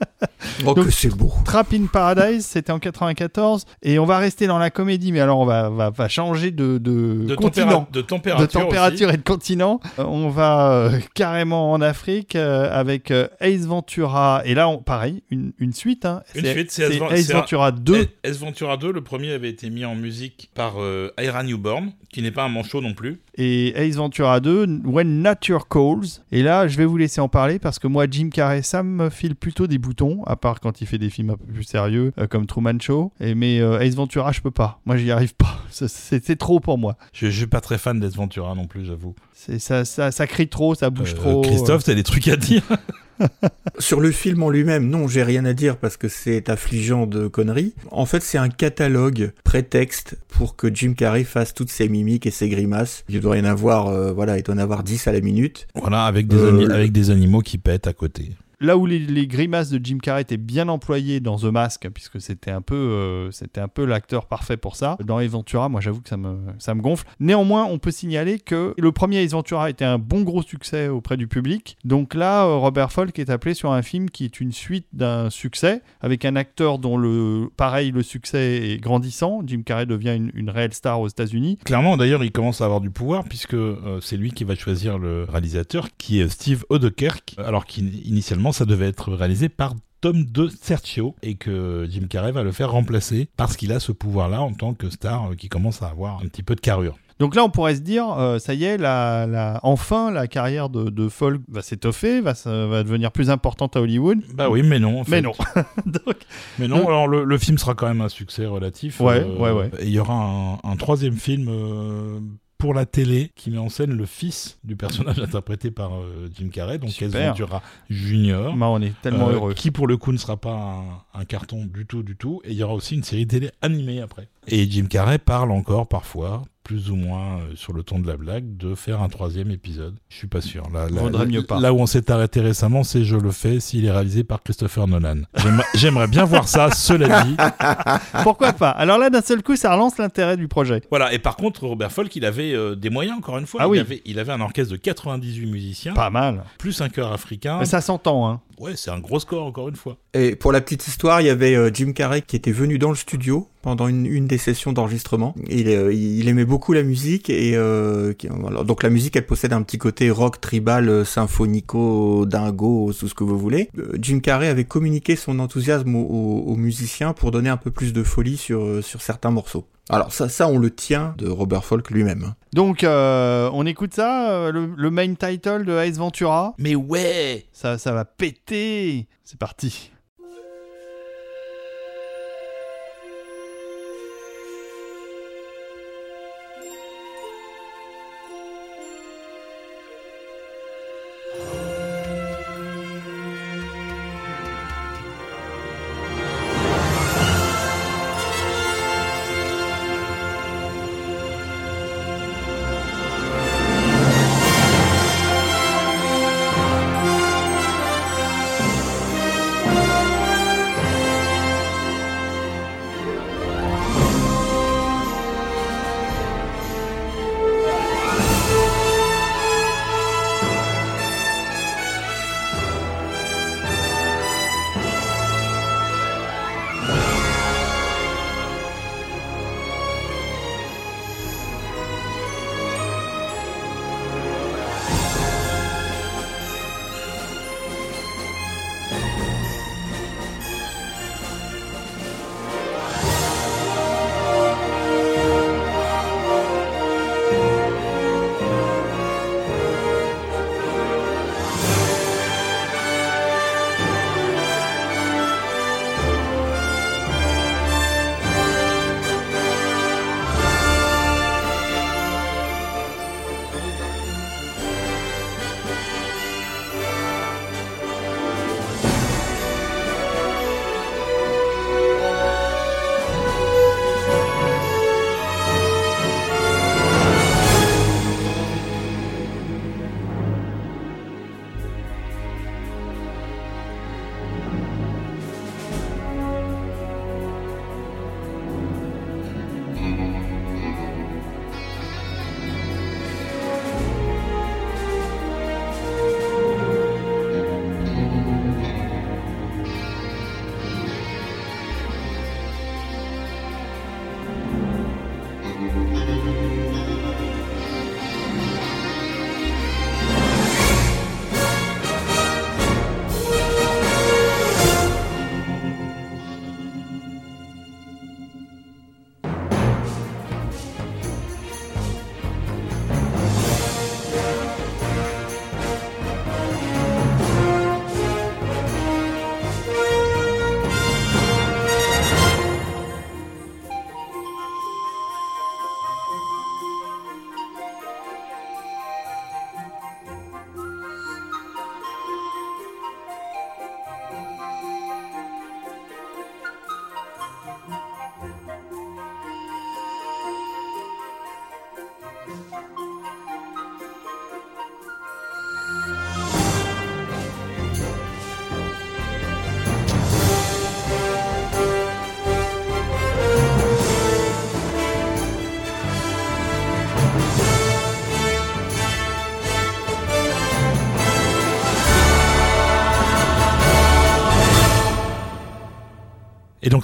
Oh, Donc- que c'est beau. Trap in Paradise, c'était en 94, et on va rester dans la comédie, mais alors on va, va, va changer de, de, De, continent. tempéra- de température. de température et de continent. Euh, on va euh, carrément en Afrique euh, avec euh, Ace Ventura. Et là, on, pareil, une, une suite. hein. Une suite, c'est Ace Ace un- Ventura 2. aussi. Ace Ventura 2, le premier avait été mis en musique par euh, Ira Newborn, qui n'est pas un manchot non plus. Et Ace Ventura 2, When Nature Calls. Et là, je vais vous laisser en parler parce que moi, Jim Carrey, ça me file plutôt des boutons, à part quand il fait des films un peu plus sérieux, euh, comme Truman Show. Et, mais euh, Ace Ventura, je peux pas. Moi, j'y arrive pas. (laughs) C'est- trop pour moi. Je, je suis pas très fan d'Ace Ventura non plus, j'avoue. C'est- Ça, ça, ça crie trop, ça bouge Euh, trop. Christophe, t'as des trucs à dire (laughs) Sur le film en lui-même, non, j'ai rien à dire parce que c'est affligeant de conneries. En fait, c'est un catalogue prétexte pour que Jim Carrey fasse toutes ses mimiques et ses grimaces. Il doit y en avoir, euh, voilà, il doit en avoir 10 à la minute. Voilà, avec des, Euh, avec des animaux qui pètent à côté. Là où les, grimaces de Jim Carrey étaient bien employées dans The Mask, puisque c'était un peu, euh, peu l'acteur parfait pour ça. Dans Ace Ventura, moi j'avoue que ça me, ça me gonfle. Néanmoins, on peut signaler que le premier Ace Ventura était un bon gros succès auprès du public. Donc là, euh, Robert Falk est appelé sur un film qui est une suite d'un succès, avec un acteur dont le, pareil, le succès est grandissant. Jim Carrey devient une, une réelle star aux États-Unis. Clairement, d'ailleurs, il commence à avoir du pouvoir puisque euh, c'est lui qui va choisir le réalisateur, qui est Steve Odekerk, alors qu'initialement, ça devait être réalisé par Tom De Sergio et que Jim Carrey va le faire remplacer parce qu'il a ce pouvoir-là en tant que star euh, qui commence à avoir un petit peu de carrure. Donc là, on pourrait se dire, euh, ça y est, la, la- enfin, la carrière de, de Falk va s'étoffer, va, devenir plus importante à Hollywood. Bah oui, mais non. en Mais non. (laughs) (laughs) Donc, Mais non, alors le, le film sera quand même un succès relatif. Ouais, ouais, ouais. Et il y aura un, un troisième film euh, pour la télé qui met en scène le fils du personnage (laughs) interprété par euh, Jim Carrey, donc Ace. Ventura Junior. bah, on est tellement euh, heureux. Qui pour le coup ne sera pas un, un carton du tout, du tout. Et il y aura aussi une série télé animée après. Et Jim Carrey parle encore parfois, plus ou moins euh, sur le ton de la blague, de faire un troisième épisode. Je suis pas sûr. Là, là, Vaudrait là- mieux pas. là où on s'est arrêté récemment, c'est Je le fais s'il est réalisé par Christopher Nolan. J'aimerais- (laughs) J'aimerais bien voir ça, cela dit. (laughs) Pourquoi pas? Alors là, d'un seul coup, ça relance l'intérêt du projet. Voilà, et par contre, Robert Folk, il avait euh, des moyens, encore une fois. Ah il, oui. avait, il avait un orchestre de 98 musiciens, Pas mal. plus un chœur africain. Mais ça s'entend, hein. Ouais, c'est un gros score, encore une fois. Et pour la petite histoire, il y avait euh, Jim Carrey qui était venu dans le studio pendant une, des sessions d'enregistrement. Il, euh, il aimait beaucoup la musique et euh, donc la musique, elle possède un petit côté rock, tribal, euh, symphonico, dingo, tout ce que vous voulez. Jim Carrey avait communiqué son enthousiasme aux, musiciens pour donner un peu plus de folie sur certains morceaux. Alors ça, ça on le tient de Robert Folk lui-même. Donc, euh, on écoute ça, euh, le, le main title de Ace Ventura. Mais ouais Ça, ça va péter. C'est parti.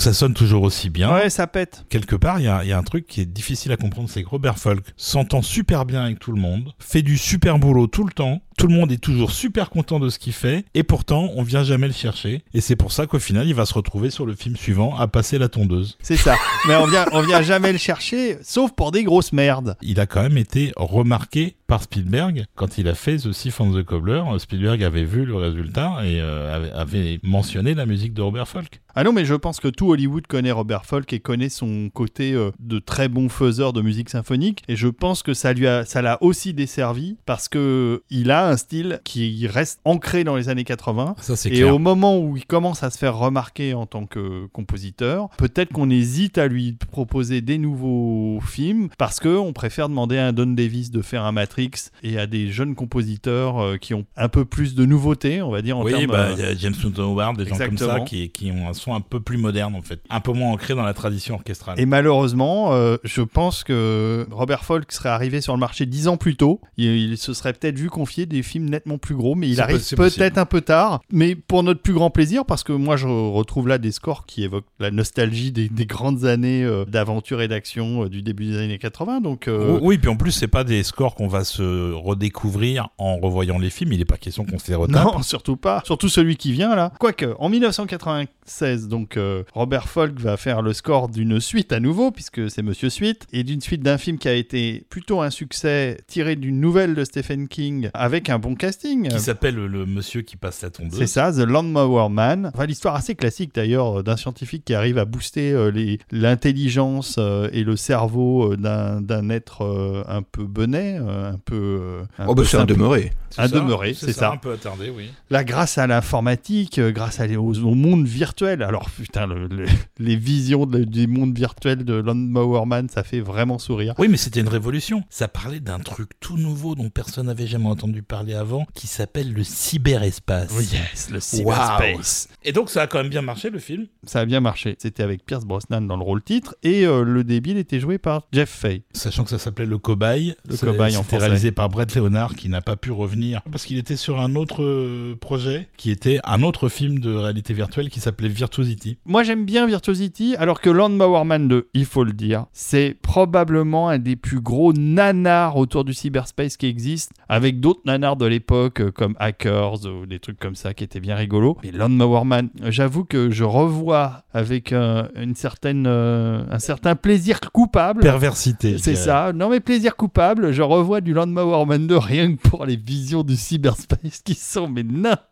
Ça sonne toujours aussi bien. Ouais, ça pète. Quelque part, il y a, y a un truc qui est difficile à comprendre, c'est que Robert Folk s'entend super bien avec tout le monde, fait du super boulot tout le temps, tout le monde est toujours super content de ce qu'il fait, et pourtant on vient jamais le chercher. Et c'est pour ça qu'au final, il va se retrouver sur le film suivant à passer la tondeuse. C'est ça. Mais on vient, on vient jamais le chercher, sauf pour des grosses merdes. Il a quand même été remarqué par Spielberg quand il a fait The Thief and the Cobbler. Spielberg avait vu le résultat et euh, avait, avait mentionné la musique de Robert Folk. Ah non, mais je pense que tout Hollywood connaît Robert Folk et connaît son côté euh, de très bon faiseur de musique symphonique. Et je pense que ça lui a, ça l'a aussi desservi parce que il a un style qui reste ancré dans les années 80. Ça, c'est Et clair. au moment où il commence à se faire remarquer en tant que compositeur, peut-être qu'on hésite à lui proposer des nouveaux films parce que on préfère demander à un Don Davis de faire un Matrix et à des jeunes compositeurs euh, qui ont un peu plus de nouveautés, on va dire en Oui, bah, euh, il y a James Newton Howard, des gens comme ça qui, qui ont un son un peu plus moderne en fait, un peu moins ancré dans la tradition orchestrale. Et malheureusement, euh, je pense que Robert Folk serait arrivé sur le marché dix ans plus tôt. Il, il se serait peut-être vu confier des films nettement plus gros, mais il arrive peut-être un peu tard. Mais pour notre plus grand plaisir, parce que moi je retrouve là des scores qui évoquent la nostalgie des, des grandes années euh, d'aventure et d'action euh, du début des années 80. Donc euh, Oui, puis en plus, c'est pas des scores qu'on va se redécouvrir en revoyant les films. Il n'est pas question qu'on se les retape. Non, (laughs) surtout pas. Surtout celui qui vient là. Quoique, en 1996, donc Robert Folk va faire le score d'une suite à nouveau, puisque c'est Monsieur Suite, et d'une suite d'un film qui a été plutôt un succès tiré d'une nouvelle de Stephen King avec un bon casting. Qui s'appelle le, monsieur qui passe la tondeuse. C'est ça, The Lawnmower Man. Enfin, l'histoire assez classique d'ailleurs euh, d'un scientifique qui arrive à booster euh, l'intelligence euh, et le cerveau d'un d'un être euh, un peu euh, un peu. un Oh, bah, peu c'est un simple. demeuré. C'est ça, c'est ça. Un peu attardé, oui. Là, grâce à l'informatique, grâce à les- au, au monde virtuel, alors putain, le- le- (laughs) les visions de- du monde virtuel de Lawnmower Man, ça fait vraiment sourire. Oui, mais c'était une révolution. Ça parlait d'un truc tout nouveau dont personne n'avait jamais entendu parler avant, qui s'appelle le cyberespace. yes, le cyberspace. Et donc ça a quand même bien marché le film? Ça a bien marché. C'était avec Pierce Brosnan dans le rôle titre et euh, le débile était joué par Jeff Fay. Sachant que ça s'appelait Le Cobaye. Le Cobaye en C'était français. réalisé par Brett Leonard qui n'a pas pu revenir parce qu'il était sur un autre euh, projet qui était un autre film de réalité virtuelle qui s'appelait Virtuosity. Moi, j'aime bien Virtuosity, alors que Lawnmower Man 2, il faut le dire, c'est probablement un des plus gros nanars autour du cyberspace qui existe, avec d'autres nanars de l'époque, euh, comme Hackers ou des trucs comme ça qui étaient bien rigolos. Mais Lawnmower Man, j'avoue que je revois avec euh, une certaine, euh, un certain plaisir coupable. Perversité. C'est ça, non mais plaisir coupable, je revois du Lawnmower Man 2 rien que pour les visions du cyberspace qui sont mais n'importe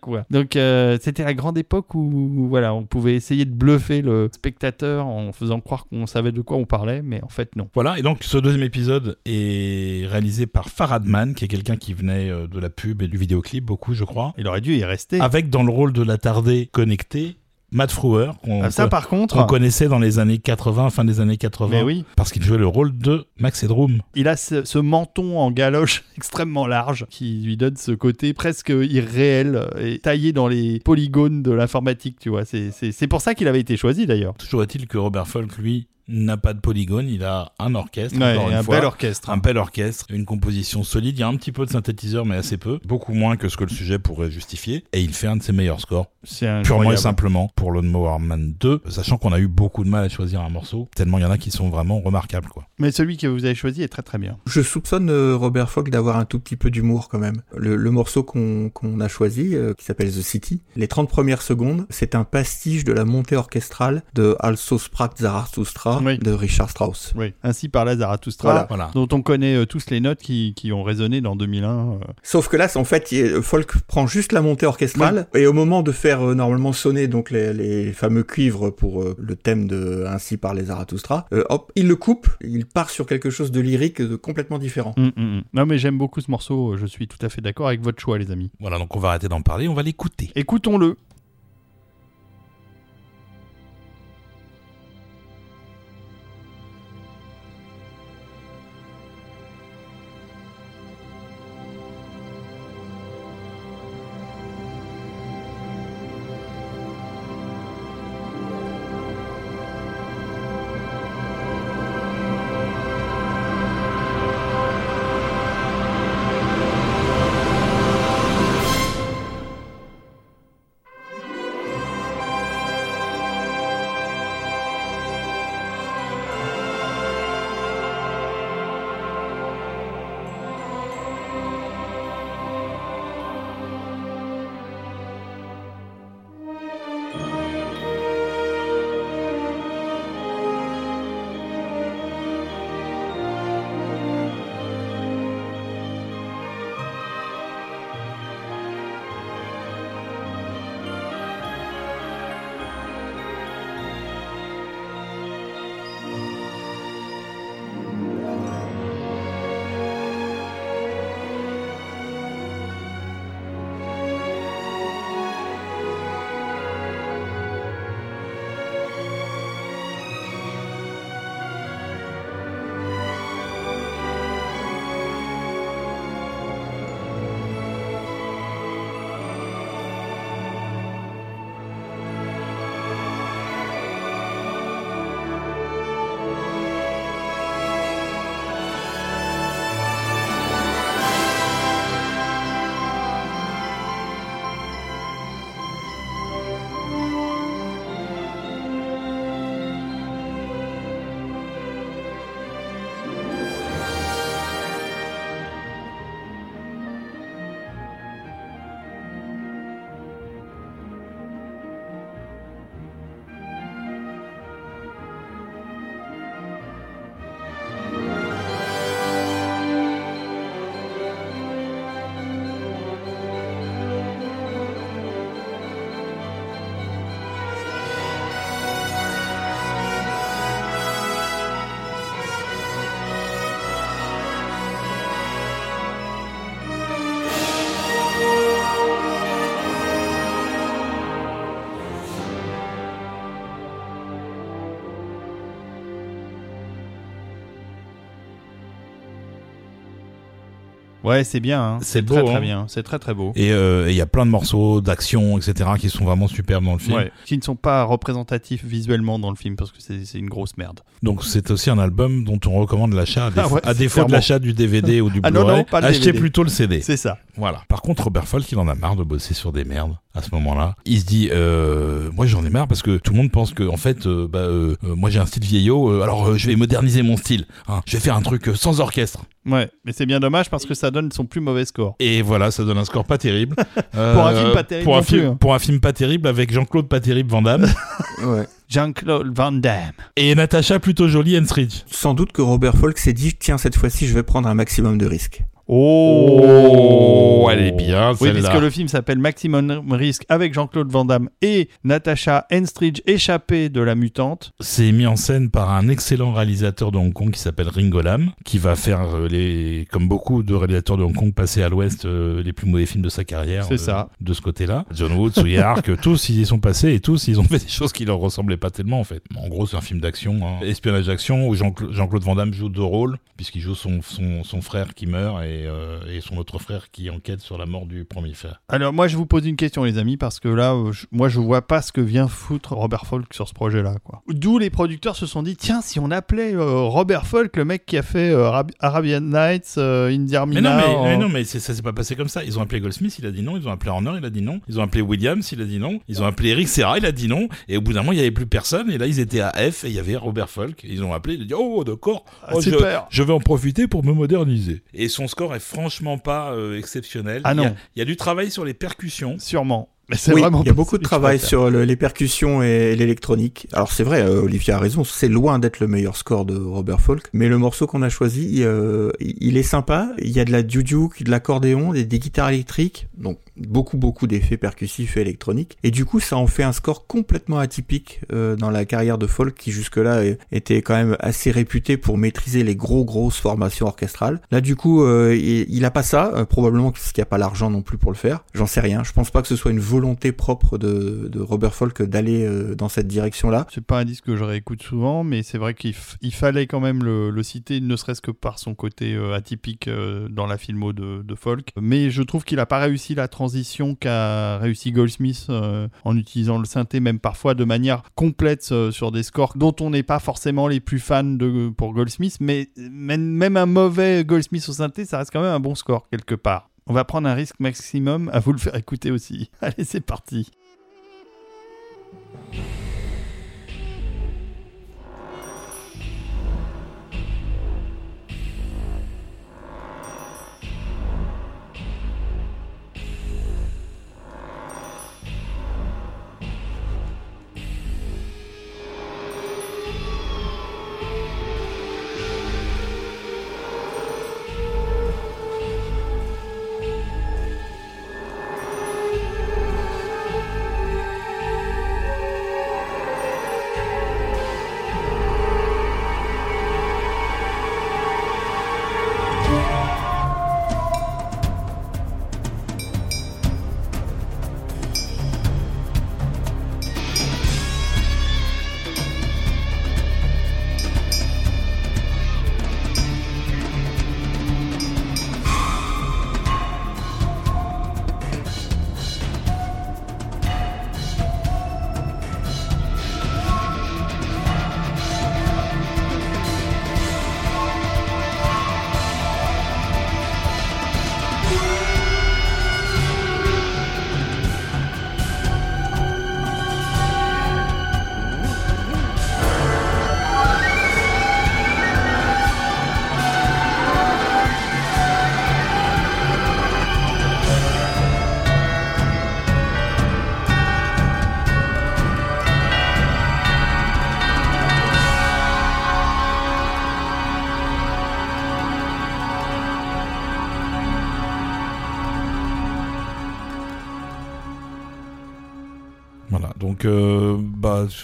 quoi. Donc euh, c'était la grande époque où voilà, on pouvait essayer de bluffer le spectateur en faisant croire qu'on savait de quoi on parlait, mais en fait non. Voilà, et donc ce deuxième épisode est réalisé par Farad Man, qui est quelqu'un qui venait euh, de la pub et du vidéoclip, beaucoup je crois, Il aurait dû y rester. avec dans le rôle de l'attardé connecté, Matt Frewer, qu'on Ah, ça par contre, qu'on connaissait dans les années 80, fin des années 80, mais oui, parce qu'il jouait le rôle de Max Headroom. il a ce, ce menton en galoche (laughs) extrêmement large qui lui donne ce côté presque irréel euh, et taillé dans les polygones de l'informatique, tu vois. C'est pour ça qu'il avait été choisi d'ailleurs. Toujours est-il que Robert Folk, lui, n'a pas de polygone, il a un orchestre, Ouais, encore une un fois. bel orchestre. Un bel orchestre, une composition solide, il y a un petit peu de synthétiseur mais assez peu, beaucoup moins que ce que le sujet pourrait justifier, et il fait un de ses meilleurs scores, C'est purement et simplement pour Lawnmower Man 2, sachant qu'on a eu beaucoup de mal à choisir un morceau, tellement il y en a qui sont vraiment remarquables quoi. Mais celui que vous avez choisi est très très bien. Je soupçonne euh, Robert Folk d'avoir un tout petit peu d'humour quand même. Le, le morceau qu'on qu'on a choisi, euh, qui s'appelle The City, les 30 premières secondes, c'est un pastiche de la montée orchestrale de Also sprach Zarathustra Oui. de Richard Strauss. Oui. Ainsi parlait Zarathustra, Voilà. Voilà. dont on connaît euh, tous les notes qui, qui ont résonné dans 2001. euh. Sauf que là, en fait, il- euh, Folk prend juste la montée orchestrale et au moment de faire euh, normalement sonner donc les, les fameux cuivres pour euh, le thème de Ainsi par les Zarathustra, euh, hop, il le coupe, il part sur quelque chose de lyrique de complètement différent. Hum, hum, hum. Non mais j'aime beaucoup ce morceau, je suis tout à fait d'accord avec votre choix les amis. Voilà, donc on va arrêter d'en parler, on va l'écouter. Écoutons-le. Ouais, c'est bien. hein. C'est très beau, très hein. bien. C'est très très beau. Et euh, et il y a plein de morceaux d'action, etc., qui sont vraiment superbes dans le film. Ouais, qui ne sont pas représentatifs visuellement dans le film parce que c'est une grosse merde. Donc c'est aussi un album dont on recommande l'achat à, (laughs) défaut- Ah ouais, à défaut clairement. de l'achat du DVD ou du Ah non, Blu-ray. non, pas le achetez plutôt le CD. C'est ça. Voilà. Par contre, Robert Folk, il en a marre de bosser sur des merdes à ce moment-là. Il se dit, euh, moi j'en ai marre parce que tout le monde pense que, en fait, euh, bah, euh, moi j'ai un style vieillot, euh, alors euh, je vais moderniser mon style. hein. Je vais faire un truc euh, sans orchestre. Ouais, mais c'est bien dommage parce que ça donne son plus mauvais score. Et voilà, ça donne un score pas terrible. (laughs) Pour un film pas terrible Pour un, non plus, film, hein. pour un film pas terrible avec Jean-Claude pas terrible Van Damme (laughs) Ouais. Jean-Claude Van Damme. et Natacha plutôt jolie Enstridge. Sans doute que Robert Folk s'est dit, tiens, cette fois-ci, je vais prendre un maximum de risques. Oh, elle est bien Oui, puisque le film s'appelle Maximum Risk avec Jean-Claude Van Damme et Natasha Henstridge échappée de la mutante. C'est mis en scène par un excellent réalisateur de Hong Kong qui s'appelle Ringo Lam, qui va faire euh, les, comme beaucoup de réalisateurs de Hong Kong, passer à l'Ouest euh, les plus mauvais films de sa carrière. C'est euh, ça. De ce côté-là. John Woo, Tsui Hark, tous ils y sont passés et tous ils ont fait des choses qui leur ressemblaient pas tellement en fait. En gros, c'est un film d'action, hein. espionnage d'action où Jean-Cla- Jean-Claude Van Damme joue deux rôles puisqu'il joue son, son, son frère qui meurt et, euh, et son autre frère qui enquête sur la mort du premier frère. Alors moi je vous pose une question les amis parce que là euh, je- moi je vois pas ce que vient foutre Robert Folk sur ce projet là quoi. D'où les producteurs se sont dit tiens si on appelait euh, Robert Folk le mec qui a fait Arab- Arabian Nights, Indie Mais non, mais, en- mais non, mais ça s'est pas passé comme ça. Ils ont appelé Goldsmith, il a dit non. Ils ont appelé Horner, il a dit non. Ils ont appelé Williams, il a dit non. Ils ont appelé Eric Serra, il a dit non. Et au bout d'un moment, il y avait plus personne. Et là, ils étaient à F et il y avait Robert Folk. Ils ont appelé, il a dit oh d'accord, Ah, Oh, je, super. je vais en profiter pour me moderniser. Et son score est franchement pas euh, exceptionnel. Ah Il y a- non. il y, a du travail sur les percussions. Sûrement. Mais c'est Oui, vraiment il y a beaucoup de travail sur le- les percussions et l'électronique. Alors c'est vrai, euh, Olivier a raison, c'est loin d'être le meilleur score de Robert Folk, mais le morceau qu'on a choisi, euh, il est sympa. Il y a de la duduk, de l'accordéon, des, des guitares électriques, donc beaucoup beaucoup d'effets percussifs et électroniques. Et du coup, ça en fait un score complètement atypique euh, dans la carrière de Folk, qui jusque-là euh, était quand même assez réputé pour maîtriser les gros grosses formations orchestrales. Là, du coup, euh, il, il a pas ça, euh, probablement parce qu'il n'y a pas l'argent non plus pour le faire. J'en sais rien. Je pense pas que ce soit une volonté propre de, Robert Folk d'aller euh, dans cette direction-là. C'est pas un disque que je réécoute souvent, mais c'est vrai qu'il fallait quand même le, citer, ne serait-ce que par son côté euh, atypique euh, dans la filmo de, de. Mais je trouve qu'il a pas réussi la transition qu'a réussi Goldsmith en utilisant le synthé, même parfois de manière complète sur des scores dont on n'est pas forcément les plus fans pour Goldsmith, mais même un mauvais Goldsmith au synthé, ça reste quand même un bon score quelque part. On va prendre un risque maximum à vous le faire écouter aussi. (laughs) Allez, c'est parti.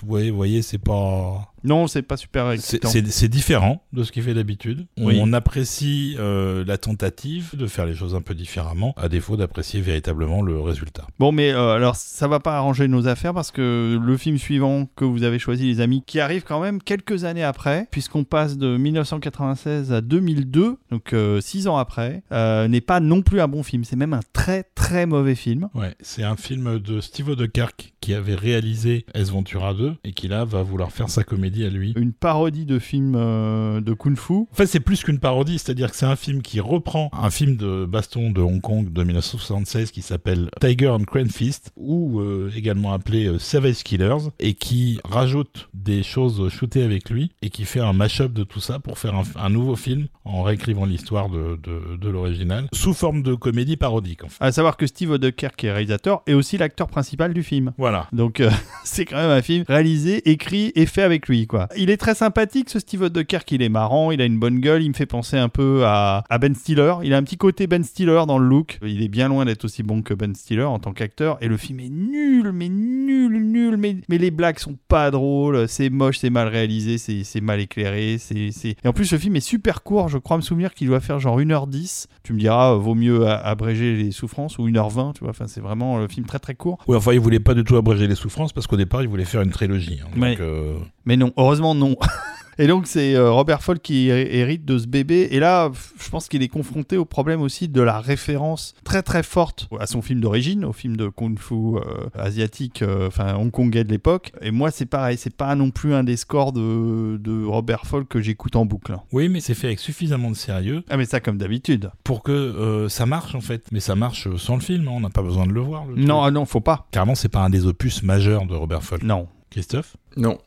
Vous voyez, c'est pas. Non, c'est pas super C'est différent de ce qu'il fait d'habitude. On apprécie euh, la tentative de faire les choses un peu différemment, à défaut d'apprécier véritablement le résultat. Bon, mais euh, alors ça va pas arranger nos affaires parce que le film suivant que vous avez choisi, les amis, qui arrive quand même quelques années après, puisqu'on passe de 1996 à 2002, donc euh, six ans après, n'est pas non plus un bon film. C'est même un très très mauvais film. Ouais, c'est un film de Steve Odenkirk qui avait réalisé S Ventura 2 et qui là va vouloir faire sa comédie à lui. Une parodie de film euh, de Kung Fu. En fait, c'est plus qu'une parodie, c'est-à-dire que c'est un film qui reprend un film de baston de Hong Kong de 1976 qui s'appelle Tiger and Crane Fist, ou euh, également appelé euh, Savage Killers, et qui rajoute des choses shootées avec lui et qui fait un mash-up de tout ça pour faire un, nouveau film en réécrivant l'histoire de, de, l'original sous forme de comédie parodique. En fait. À savoir que Steve Odenkirk est réalisateur et aussi l'acteur principal du film. Voilà. Donc (laughs) c'est quand même un film réalisé, écrit et fait avec lui. Il est très sympathique ce Steve Odenkirk, il est marrant, il a une bonne gueule, il me fait penser un peu à, Ben Stiller. Il a un petit côté Ben Stiller dans le look. Il est bien loin d'être aussi bon que Ben Stiller en tant qu'acteur. Et le film est nul, mais nul, nul. Mais, mais les blagues sont pas drôles, c'est moche, c'est mal réalisé, c'est mal éclairé. c'est Et en plus, le film est super court. Je crois me souvenir qu'il doit faire genre 1h10. Tu me diras, vaut mieux abréger les souffrances ou 1h20, tu vois. Enfin, c'est vraiment le film très très court. Oui, enfin, il voulait pas du tout abréger les souffrances parce qu'au départ, il voulait faire une trilogie. Hein. donc, euh, mais non, heureusement non. (laughs) Et donc c'est euh, Robert Folk qui hérite de ce bébé. Et là, je pense qu'il est confronté au problème aussi de la référence très très forte à son film d'origine, au film de kung-fu euh, asiatique, euh, enfin hongkongais de l'époque. Et moi c'est pareil, c'est pas non plus un des scores de, de Robert Folk que j'écoute en boucle. Oui, mais c'est fait avec suffisamment de sérieux. Ah mais ça comme d'habitude. Pour que ça marche en fait. Mais ça marche sans le film, hein. on n'a pas besoin de le voir. non, ah non, faut pas. Carrément, c'est pas un des opus majeurs de Robert Folk. Non. Christophe? Non.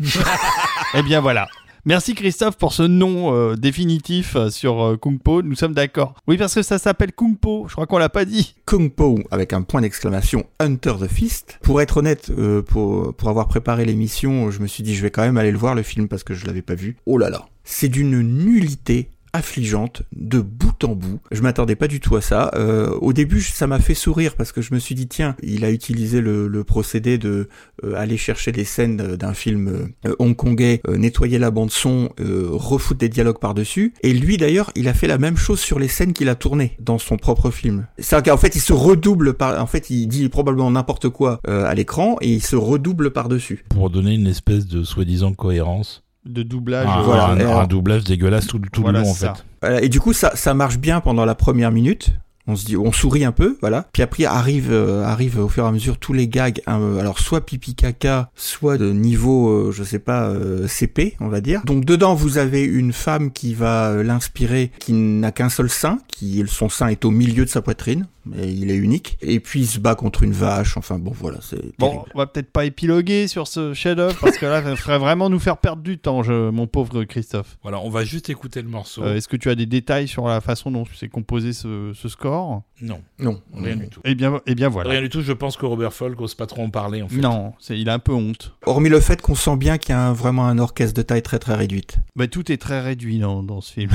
(laughs) eh bien voilà. Merci Christophe pour ce nom euh, définitif euh, sur euh, Kung Po. Nous sommes d'accord. Oui, parce que ça s'appelle Kung Po. Je crois qu'on l'a pas dit. Kung Po avec un point d'exclamation Hunter the Fist. Pour être honnête, pour, pour avoir préparé l'émission, je me suis dit je vais quand même aller le voir le film parce que je l'avais pas vu. Oh là là. C'est d'une nullité affligeante de bout en bout. Je m'attendais pas du tout à ça. Euh, au début, ça m'a fait sourire parce que je me suis dit tiens, il a utilisé le, le procédé de euh, aller chercher des scènes d'un film euh, hongkongais, euh, nettoyer la bande son, refoutre des dialogues par dessus. Et lui d'ailleurs, il a fait la même chose sur les scènes qu'il a tournées dans son propre film. C'est qu'en fait, il se redouble par, en fait, il dit probablement n'importe quoi à l'écran et il se redouble par dessus. Pour donner une espèce de soi-disant cohérence de doublage. Ah, voilà, un, doublage dégueulasse tout, tout le long en fait. Et du coup, ça, ça marche bien pendant la première minute. On se dit on sourit un peu voilà. Puis après arrive euh, arrive au fur et à mesure tous les gags hein, alors soit pipi caca soit de niveau euh, je sais pas euh, CP on va dire. Donc dedans vous avez une femme qui va l'inspirer qui n'a qu'un seul sein qui son sein est au milieu de sa poitrine mais il est unique et puis il se bat contre une vache enfin bon voilà c'est bon on va peut-être pas épiloguer sur ce chef-d'œuvre parce que là ça ferait vraiment nous faire perdre du temps je, mon pauvre Christophe voilà on va juste écouter le morceau est-ce que tu as des détails sur la façon dont s'est composé ce, ce score? Non. Non. Rien du tout. Eh bien, eh bien voilà. Rien du tout, je pense que Robert Folk n'ose pas trop en parler en fait. Non, il a un peu honte. Hormis le fait qu'on sent bien qu'il y a vraiment un orchestre de taille très très réduite. Bah, tout est très réduit dans, dans ce film.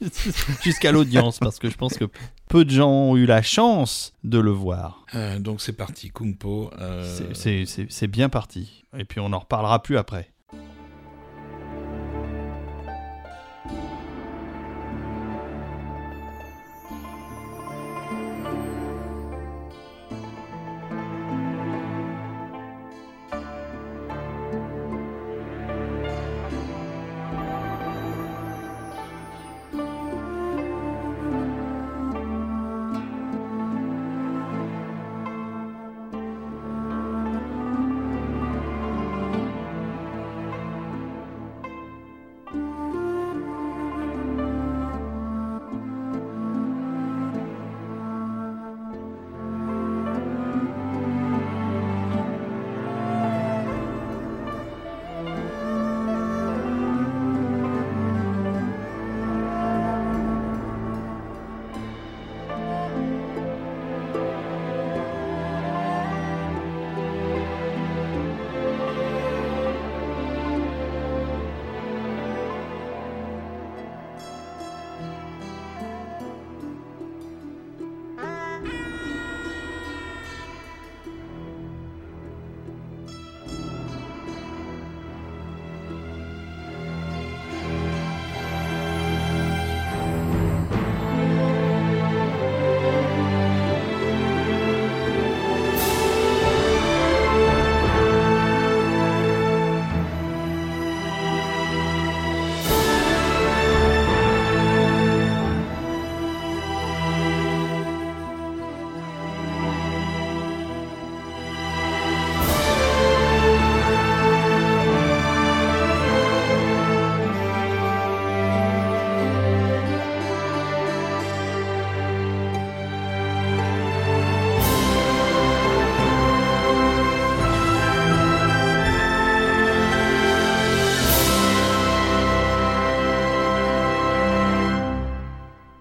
(laughs) Jusqu'à l'audience, parce que je pense que peu de gens ont eu la chance de le voir. Euh, donc c'est parti, Kung Po. Euh, c'est bien parti. Et puis on n'en reparlera plus après.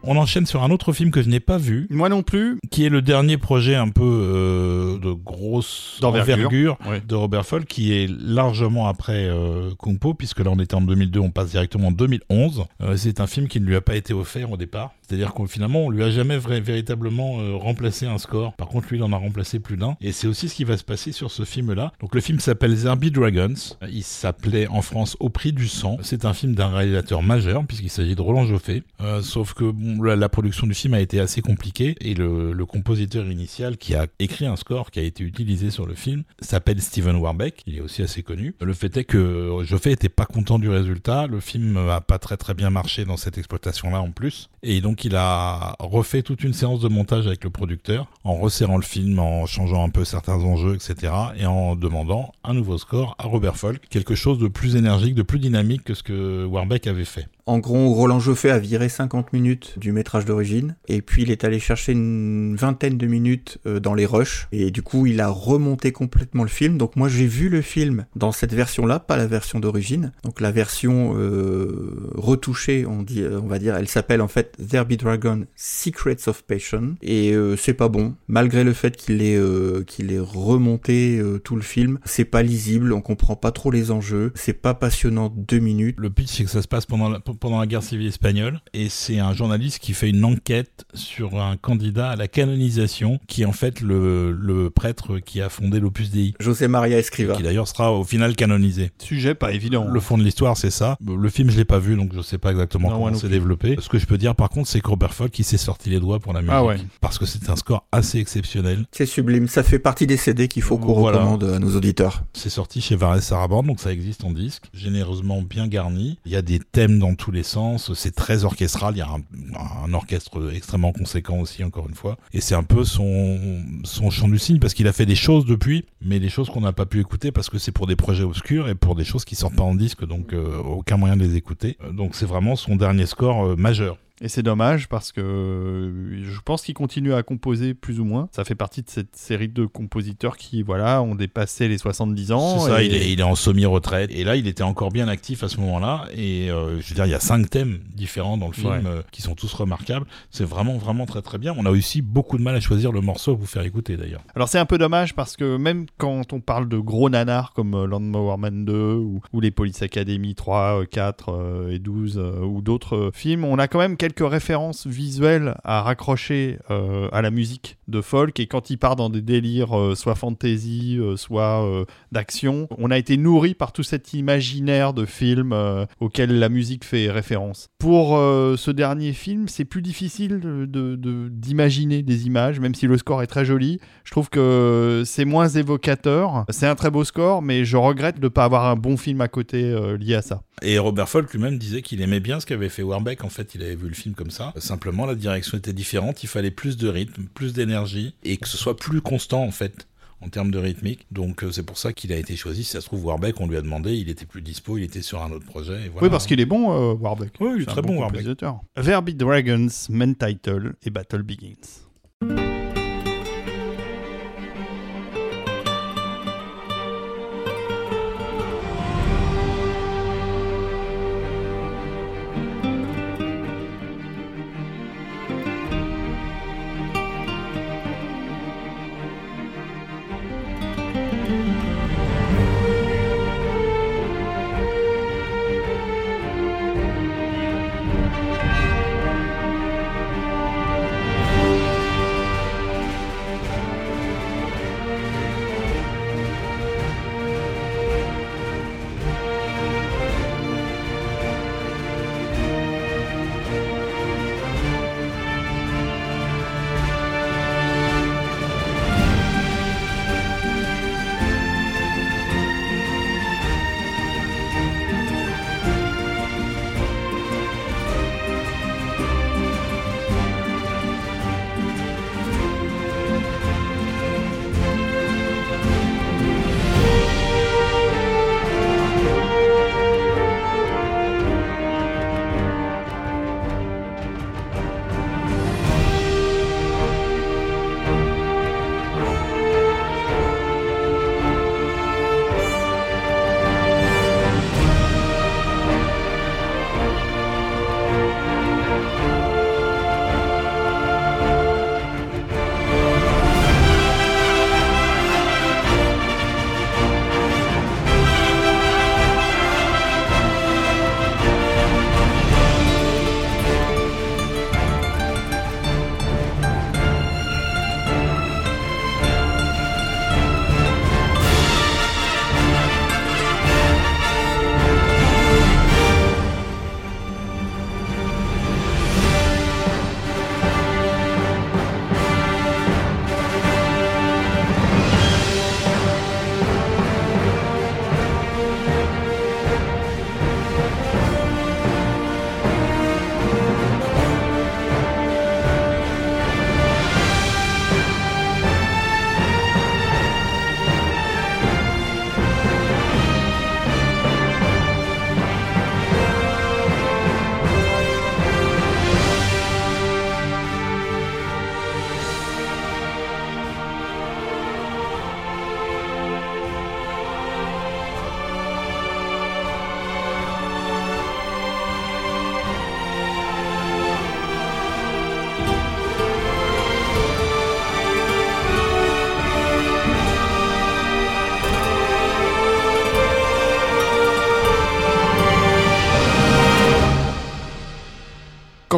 On enchaîne sur un autre film que je n'ai pas vu, Moi non plus. qui est le dernier projet un peu euh, de grosse D'envergure. envergure Ouais. de Robert Folk, qui est largement après euh, Kung Po, puisque là on était en 2002, on passe directement en 2011. Euh, c'est un film qui ne lui a pas été offert au départ. C'est-à-dire qu'on finalement on lui a jamais véritablement euh, remplacé un score. Par contre lui il en a remplacé plus d'un. Et c'est aussi ce qui va se passer sur ce film-là. Donc le film s'appelle Zerby Dragons. Il s'appelait en France Au prix du sang. C'est un film d'un réalisateur majeur puisqu'il s'agit de Roland Joffé. Euh, sauf que bon, la, la production du film a été assez compliquée et le, le compositeur initial qui a écrit un score qui a été utilisé sur le film s'appelle Steven Warbeck. Il est aussi assez connu. Le fait est que Joffé était pas content du résultat. Le film a pas très très bien marché dans cette exploitation-là en plus. Et donc il a refait toute une séance de montage avec le producteur en resserrant le film, en changeant un peu certains enjeux, etc. Et en demandant un nouveau score à Robert Folk, quelque chose de plus énergique, de plus dynamique que ce que Warbeck avait fait. En gros, Roland Joffé a viré 50 minutes du métrage d'origine, et puis il est allé chercher une vingtaine de minutes euh, dans les rushs, et du coup il a remonté complètement le film. Donc moi j'ai vu le film dans cette version-là, pas la version d'origine. Donc la version euh, retouchée, on dit, euh, on va dire, elle s'appelle en fait There Be Dragon Secrets of Passion, et euh, c'est pas bon, malgré le fait qu'il ait euh, qu'il ait remonté euh, tout le film, c'est pas lisible, on comprend pas trop les enjeux, c'est pas passionnant deux minutes. Le pitch, c'est que ça se passe pendant la, pendant la guerre civile espagnole, et c'est un journaliste qui fait une enquête sur un candidat à la canonisation, qui est en fait le, le prêtre qui a fondé l'Opus Dei, José Maria Escriva. qui d'ailleurs sera au final canonisé. Sujet pas évident. Le fond de l'histoire, c'est ça. Le film, je l'ai pas vu, donc je sais pas exactement Non, comment c'est développé. Ce que je peux dire, par contre, c'est que Robert Folk, il s'est sorti les doigts pour la musique. Ah ouais. Parce que c'est un score assez exceptionnel. C'est sublime, ça fait partie des CD qu'il faut qu'on Voilà. recommande à nos auditeurs. C'est sorti chez Vares Sarabande, donc ça existe en disque, généreusement bien garni. Il y a des thèmes dans tous les sens, c'est très orchestral, il y a un, un orchestre extrêmement conséquent aussi, encore une fois. Et c'est un peu son, son chant du cygne, parce qu'il a fait des choses depuis, mais des choses qu'on n'a pas pu écouter parce que c'est pour des projets obscurs et pour des choses qui sortent pas en disque, donc euh, aucun moyen de les écouter. Donc c'est vraiment son dernier score euh, majeur. Et c'est dommage parce que euh, je pense qu'il continue à composer plus ou moins. Ça fait partie de cette série de compositeurs qui, voilà, ont dépassé les 70 ans. C'est ça, et- il est, il est en semi-retraite. Et là, il était encore bien actif à ce moment-là. Et euh, je veux dire, il y a cinq thèmes différents dans le film Ouais. euh, qui sont tous remarquables. C'est vraiment, vraiment très, très bien. On a aussi beaucoup de mal à choisir le morceau à vous faire écouter d'ailleurs. Alors c'est un peu dommage parce que même quand on parle de gros nanars comme Landmower Man 2 ou, ou les Police Academy 3, euh, 4 euh, et 12 euh, ou d'autres films, on a quand même quelques références visuelles à raccrocher euh, à la musique de folk et quand il part dans des délires euh, soit fantasy, euh, soit d'action, on a été nourri par tout cet imaginaire de films euh, auquel la musique fait référence. Pour ce dernier film, c'est plus difficile de- de- de- d'imaginer des images, même si le score est très joli. Je trouve que c'est moins évocateur. C'est un très beau score, mais je regrette de ne pas avoir un bon film à côté lié à ça. Et Robert Folk lui-même disait qu'il aimait bien ce qu'avait fait Warbeck. En fait, il avait vu le film comme ça. Simplement, la direction était différente. Il fallait plus de rythme, plus d'énergie et que ce soit plus constant en fait en termes de rythmique. Donc euh, c'est pour ça qu'il a été choisi. Si ça se trouve, Warbeck, on lui a demandé, il était plus dispo, il était sur un autre projet. Et voilà. Oui, parce qu'il est bon, euh, Warbeck. Oui, il est très bon, Warbeck. compositeur. Verbi Dragons, Main Title et Battle Begins.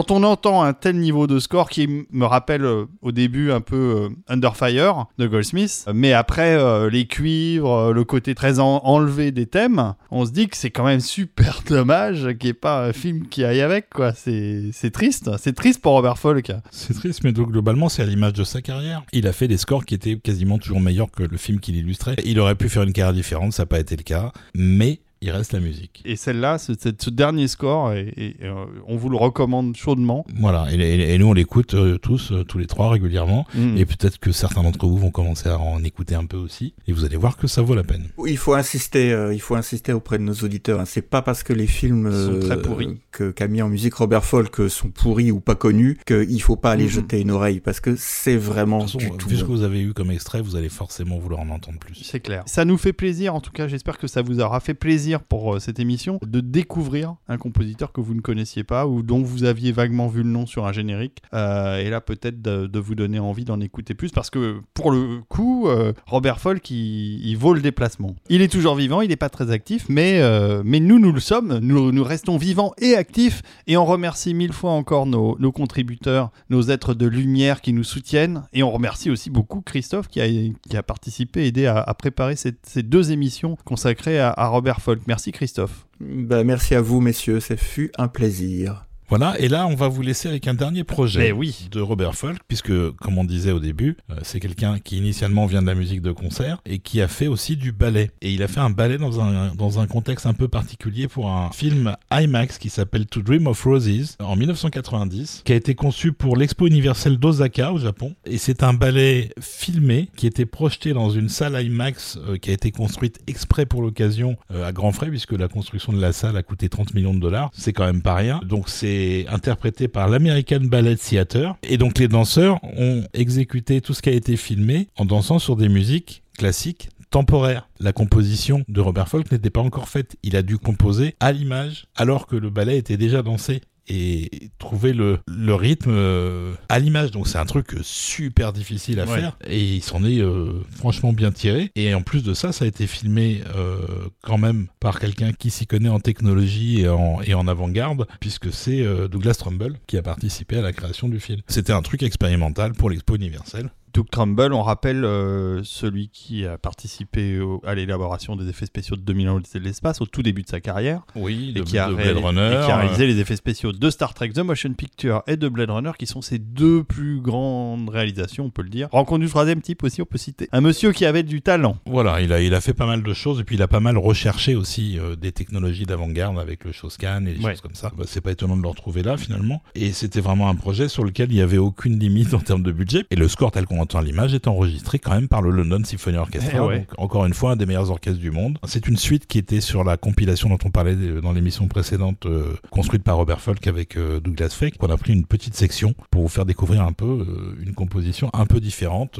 Quand on entend un tel niveau de score qui me rappelle euh, au début un peu euh, Under Fire de Goldsmith, mais après euh, les cuivres, le côté très enlevé des thèmes, on se dit que c'est quand même super (laughs) dommage qu'il n'y ait pas un film qui aille avec, quoi. C'est triste, c'est triste pour Robert Folk. C'est triste, mais donc, globalement, c'est à l'image de sa carrière. Il a fait des scores qui étaient quasiment toujours meilleurs que le film qu'il illustrait. Il aurait pu faire une carrière différente, ça n'a pas été le cas, mais il reste la musique. Et celle-là, ce, ce, dernier score, et, euh, on vous le recommande chaudement. Voilà, et, nous on l'écoute euh, tous, euh, tous les trois régulièrement, mm. et peut-être que certains d'entre vous vont commencer à en écouter un peu aussi, et vous allez voir que ça vaut la peine. Il faut insister, il faut insister auprès de nos auditeurs. Hein. C'est pas parce que les films sont très pourris que qu'a mis en musique Robert Folk sont pourris ou pas connus qu'il faut pas aller mm. jeter une oreille, parce que c'est vraiment. De toute façon, vu ce que vous avez eu comme extrait, vous allez forcément vouloir en entendre plus. C'est clair. Ça nous fait plaisir, en tout cas, j'espère que ça vous aura fait plaisir pour euh, cette émission de découvrir un compositeur que vous ne connaissiez pas ou dont vous aviez vaguement vu le nom sur un générique. Euh, et là, peut-être de, vous donner envie d'en écouter plus parce que pour le coup, euh, Robert Folk, il, vaut le déplacement. Il est toujours vivant, il n'est pas très actif, mais, mais nous, nous le sommes. Nous, nous restons vivants et actifs et on remercie mille fois encore nos, nos contributeurs, nos êtres de lumière qui nous soutiennent. Et on remercie aussi beaucoup Christophe qui a, qui a participé, aidé à, préparer ces deux émissions consacrées à, à Robert Folk. Merci Christophe. Bah, merci à vous messieurs, ça fut un plaisir. Voilà, et là, on va vous laisser avec un dernier projet oui. de Robert Folk, puisque, comme on disait au début, euh, c'est quelqu'un qui initialement vient de la musique de concert et qui a fait aussi du ballet. Et il a fait un ballet dans un, dans un contexte un peu particulier pour un film IMAX qui s'appelle To Dream of Roses en 1990, qui a été conçu pour l'Expo universelle d'Osaka au Japon. Et c'est un ballet filmé qui était projeté dans une salle IMAX euh, qui a été construite exprès pour l'occasion euh, à grands frais, puisque la construction de la salle a coûté 30 millions de dollars. C'est quand même pas rien. Donc c'est interprété par l'American Ballet Theater. Et donc les danseurs ont exécuté tout ce qui a été filmé en dansant sur des musiques classiques temporaires. La composition de Robert Folk n'était pas encore faite. Il a dû composer à l'image alors que le ballet était déjà dansé et trouver le, le rythme euh, à l'image. Donc c'est un truc super difficile à faire et il s'en est euh, franchement bien tiré. Et en plus de ça, ça a été filmé euh, quand même par quelqu'un qui s'y connaît en technologie et en, et en avant-garde, puisque c'est Douglas Trumbull qui a participé à la création du film. C'était un truc expérimental pour l'Expo universelle. Doug Trumbull, on rappelle euh, celui qui a participé à l'élaboration des effets spéciaux de 2001 de l'espace au tout début de sa carrière. Oui, et, qui a Blade Runner, et qui a réalisé les effets spéciaux de Star Trek The Motion Picture et de Blade Runner, qui sont ses deux plus grandes réalisations, on peut le dire. Rencontre du troisième type aussi, on peut citer. Un monsieur qui avait du talent. Voilà, il a, il a fait pas mal de choses et puis il a pas mal recherché aussi euh, des technologies d'avant-garde avec le Showscan et des choses comme ça. Bah, c'est pas étonnant de le retrouver là finalement. Et c'était vraiment un projet sur lequel il y avait aucune limite en termes de budget. Et le score tel qu'on entend l'image est enregistré quand même par le London Symphony Orchestra. Eh encore une fois, un des meilleurs orchestres du monde. C'est une suite qui était sur la compilation dont on parlait dans l'émission précédente, euh, construite par Robert Folk avec euh, Douglas Feck, qu'on a pris une petite section pour vous faire découvrir un peu euh, une composition un peu différente,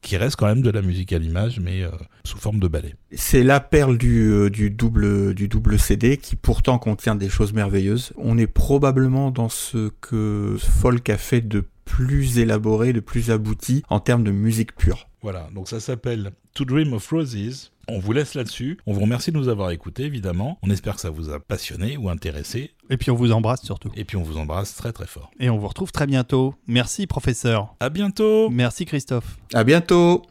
qui reste quand même de la musique à l'image, mais sous forme de ballet. C'est la perle du, du, double, du double CD qui pourtant contient des choses merveilleuses. On est probablement dans ce que Folk a fait de plus élaboré, de plus abouti en termes de musique pure. Voilà, donc ça s'appelle To Dream of Roses. On vous laisse là-dessus. On vous remercie de nous avoir écoutés, évidemment. On espère que ça vous a passionné ou intéressé. Et puis on vous embrasse surtout. Et puis on vous embrasse très très fort. Et on vous retrouve très bientôt. Merci professeur. À bientôt. Merci Christophe. À bientôt.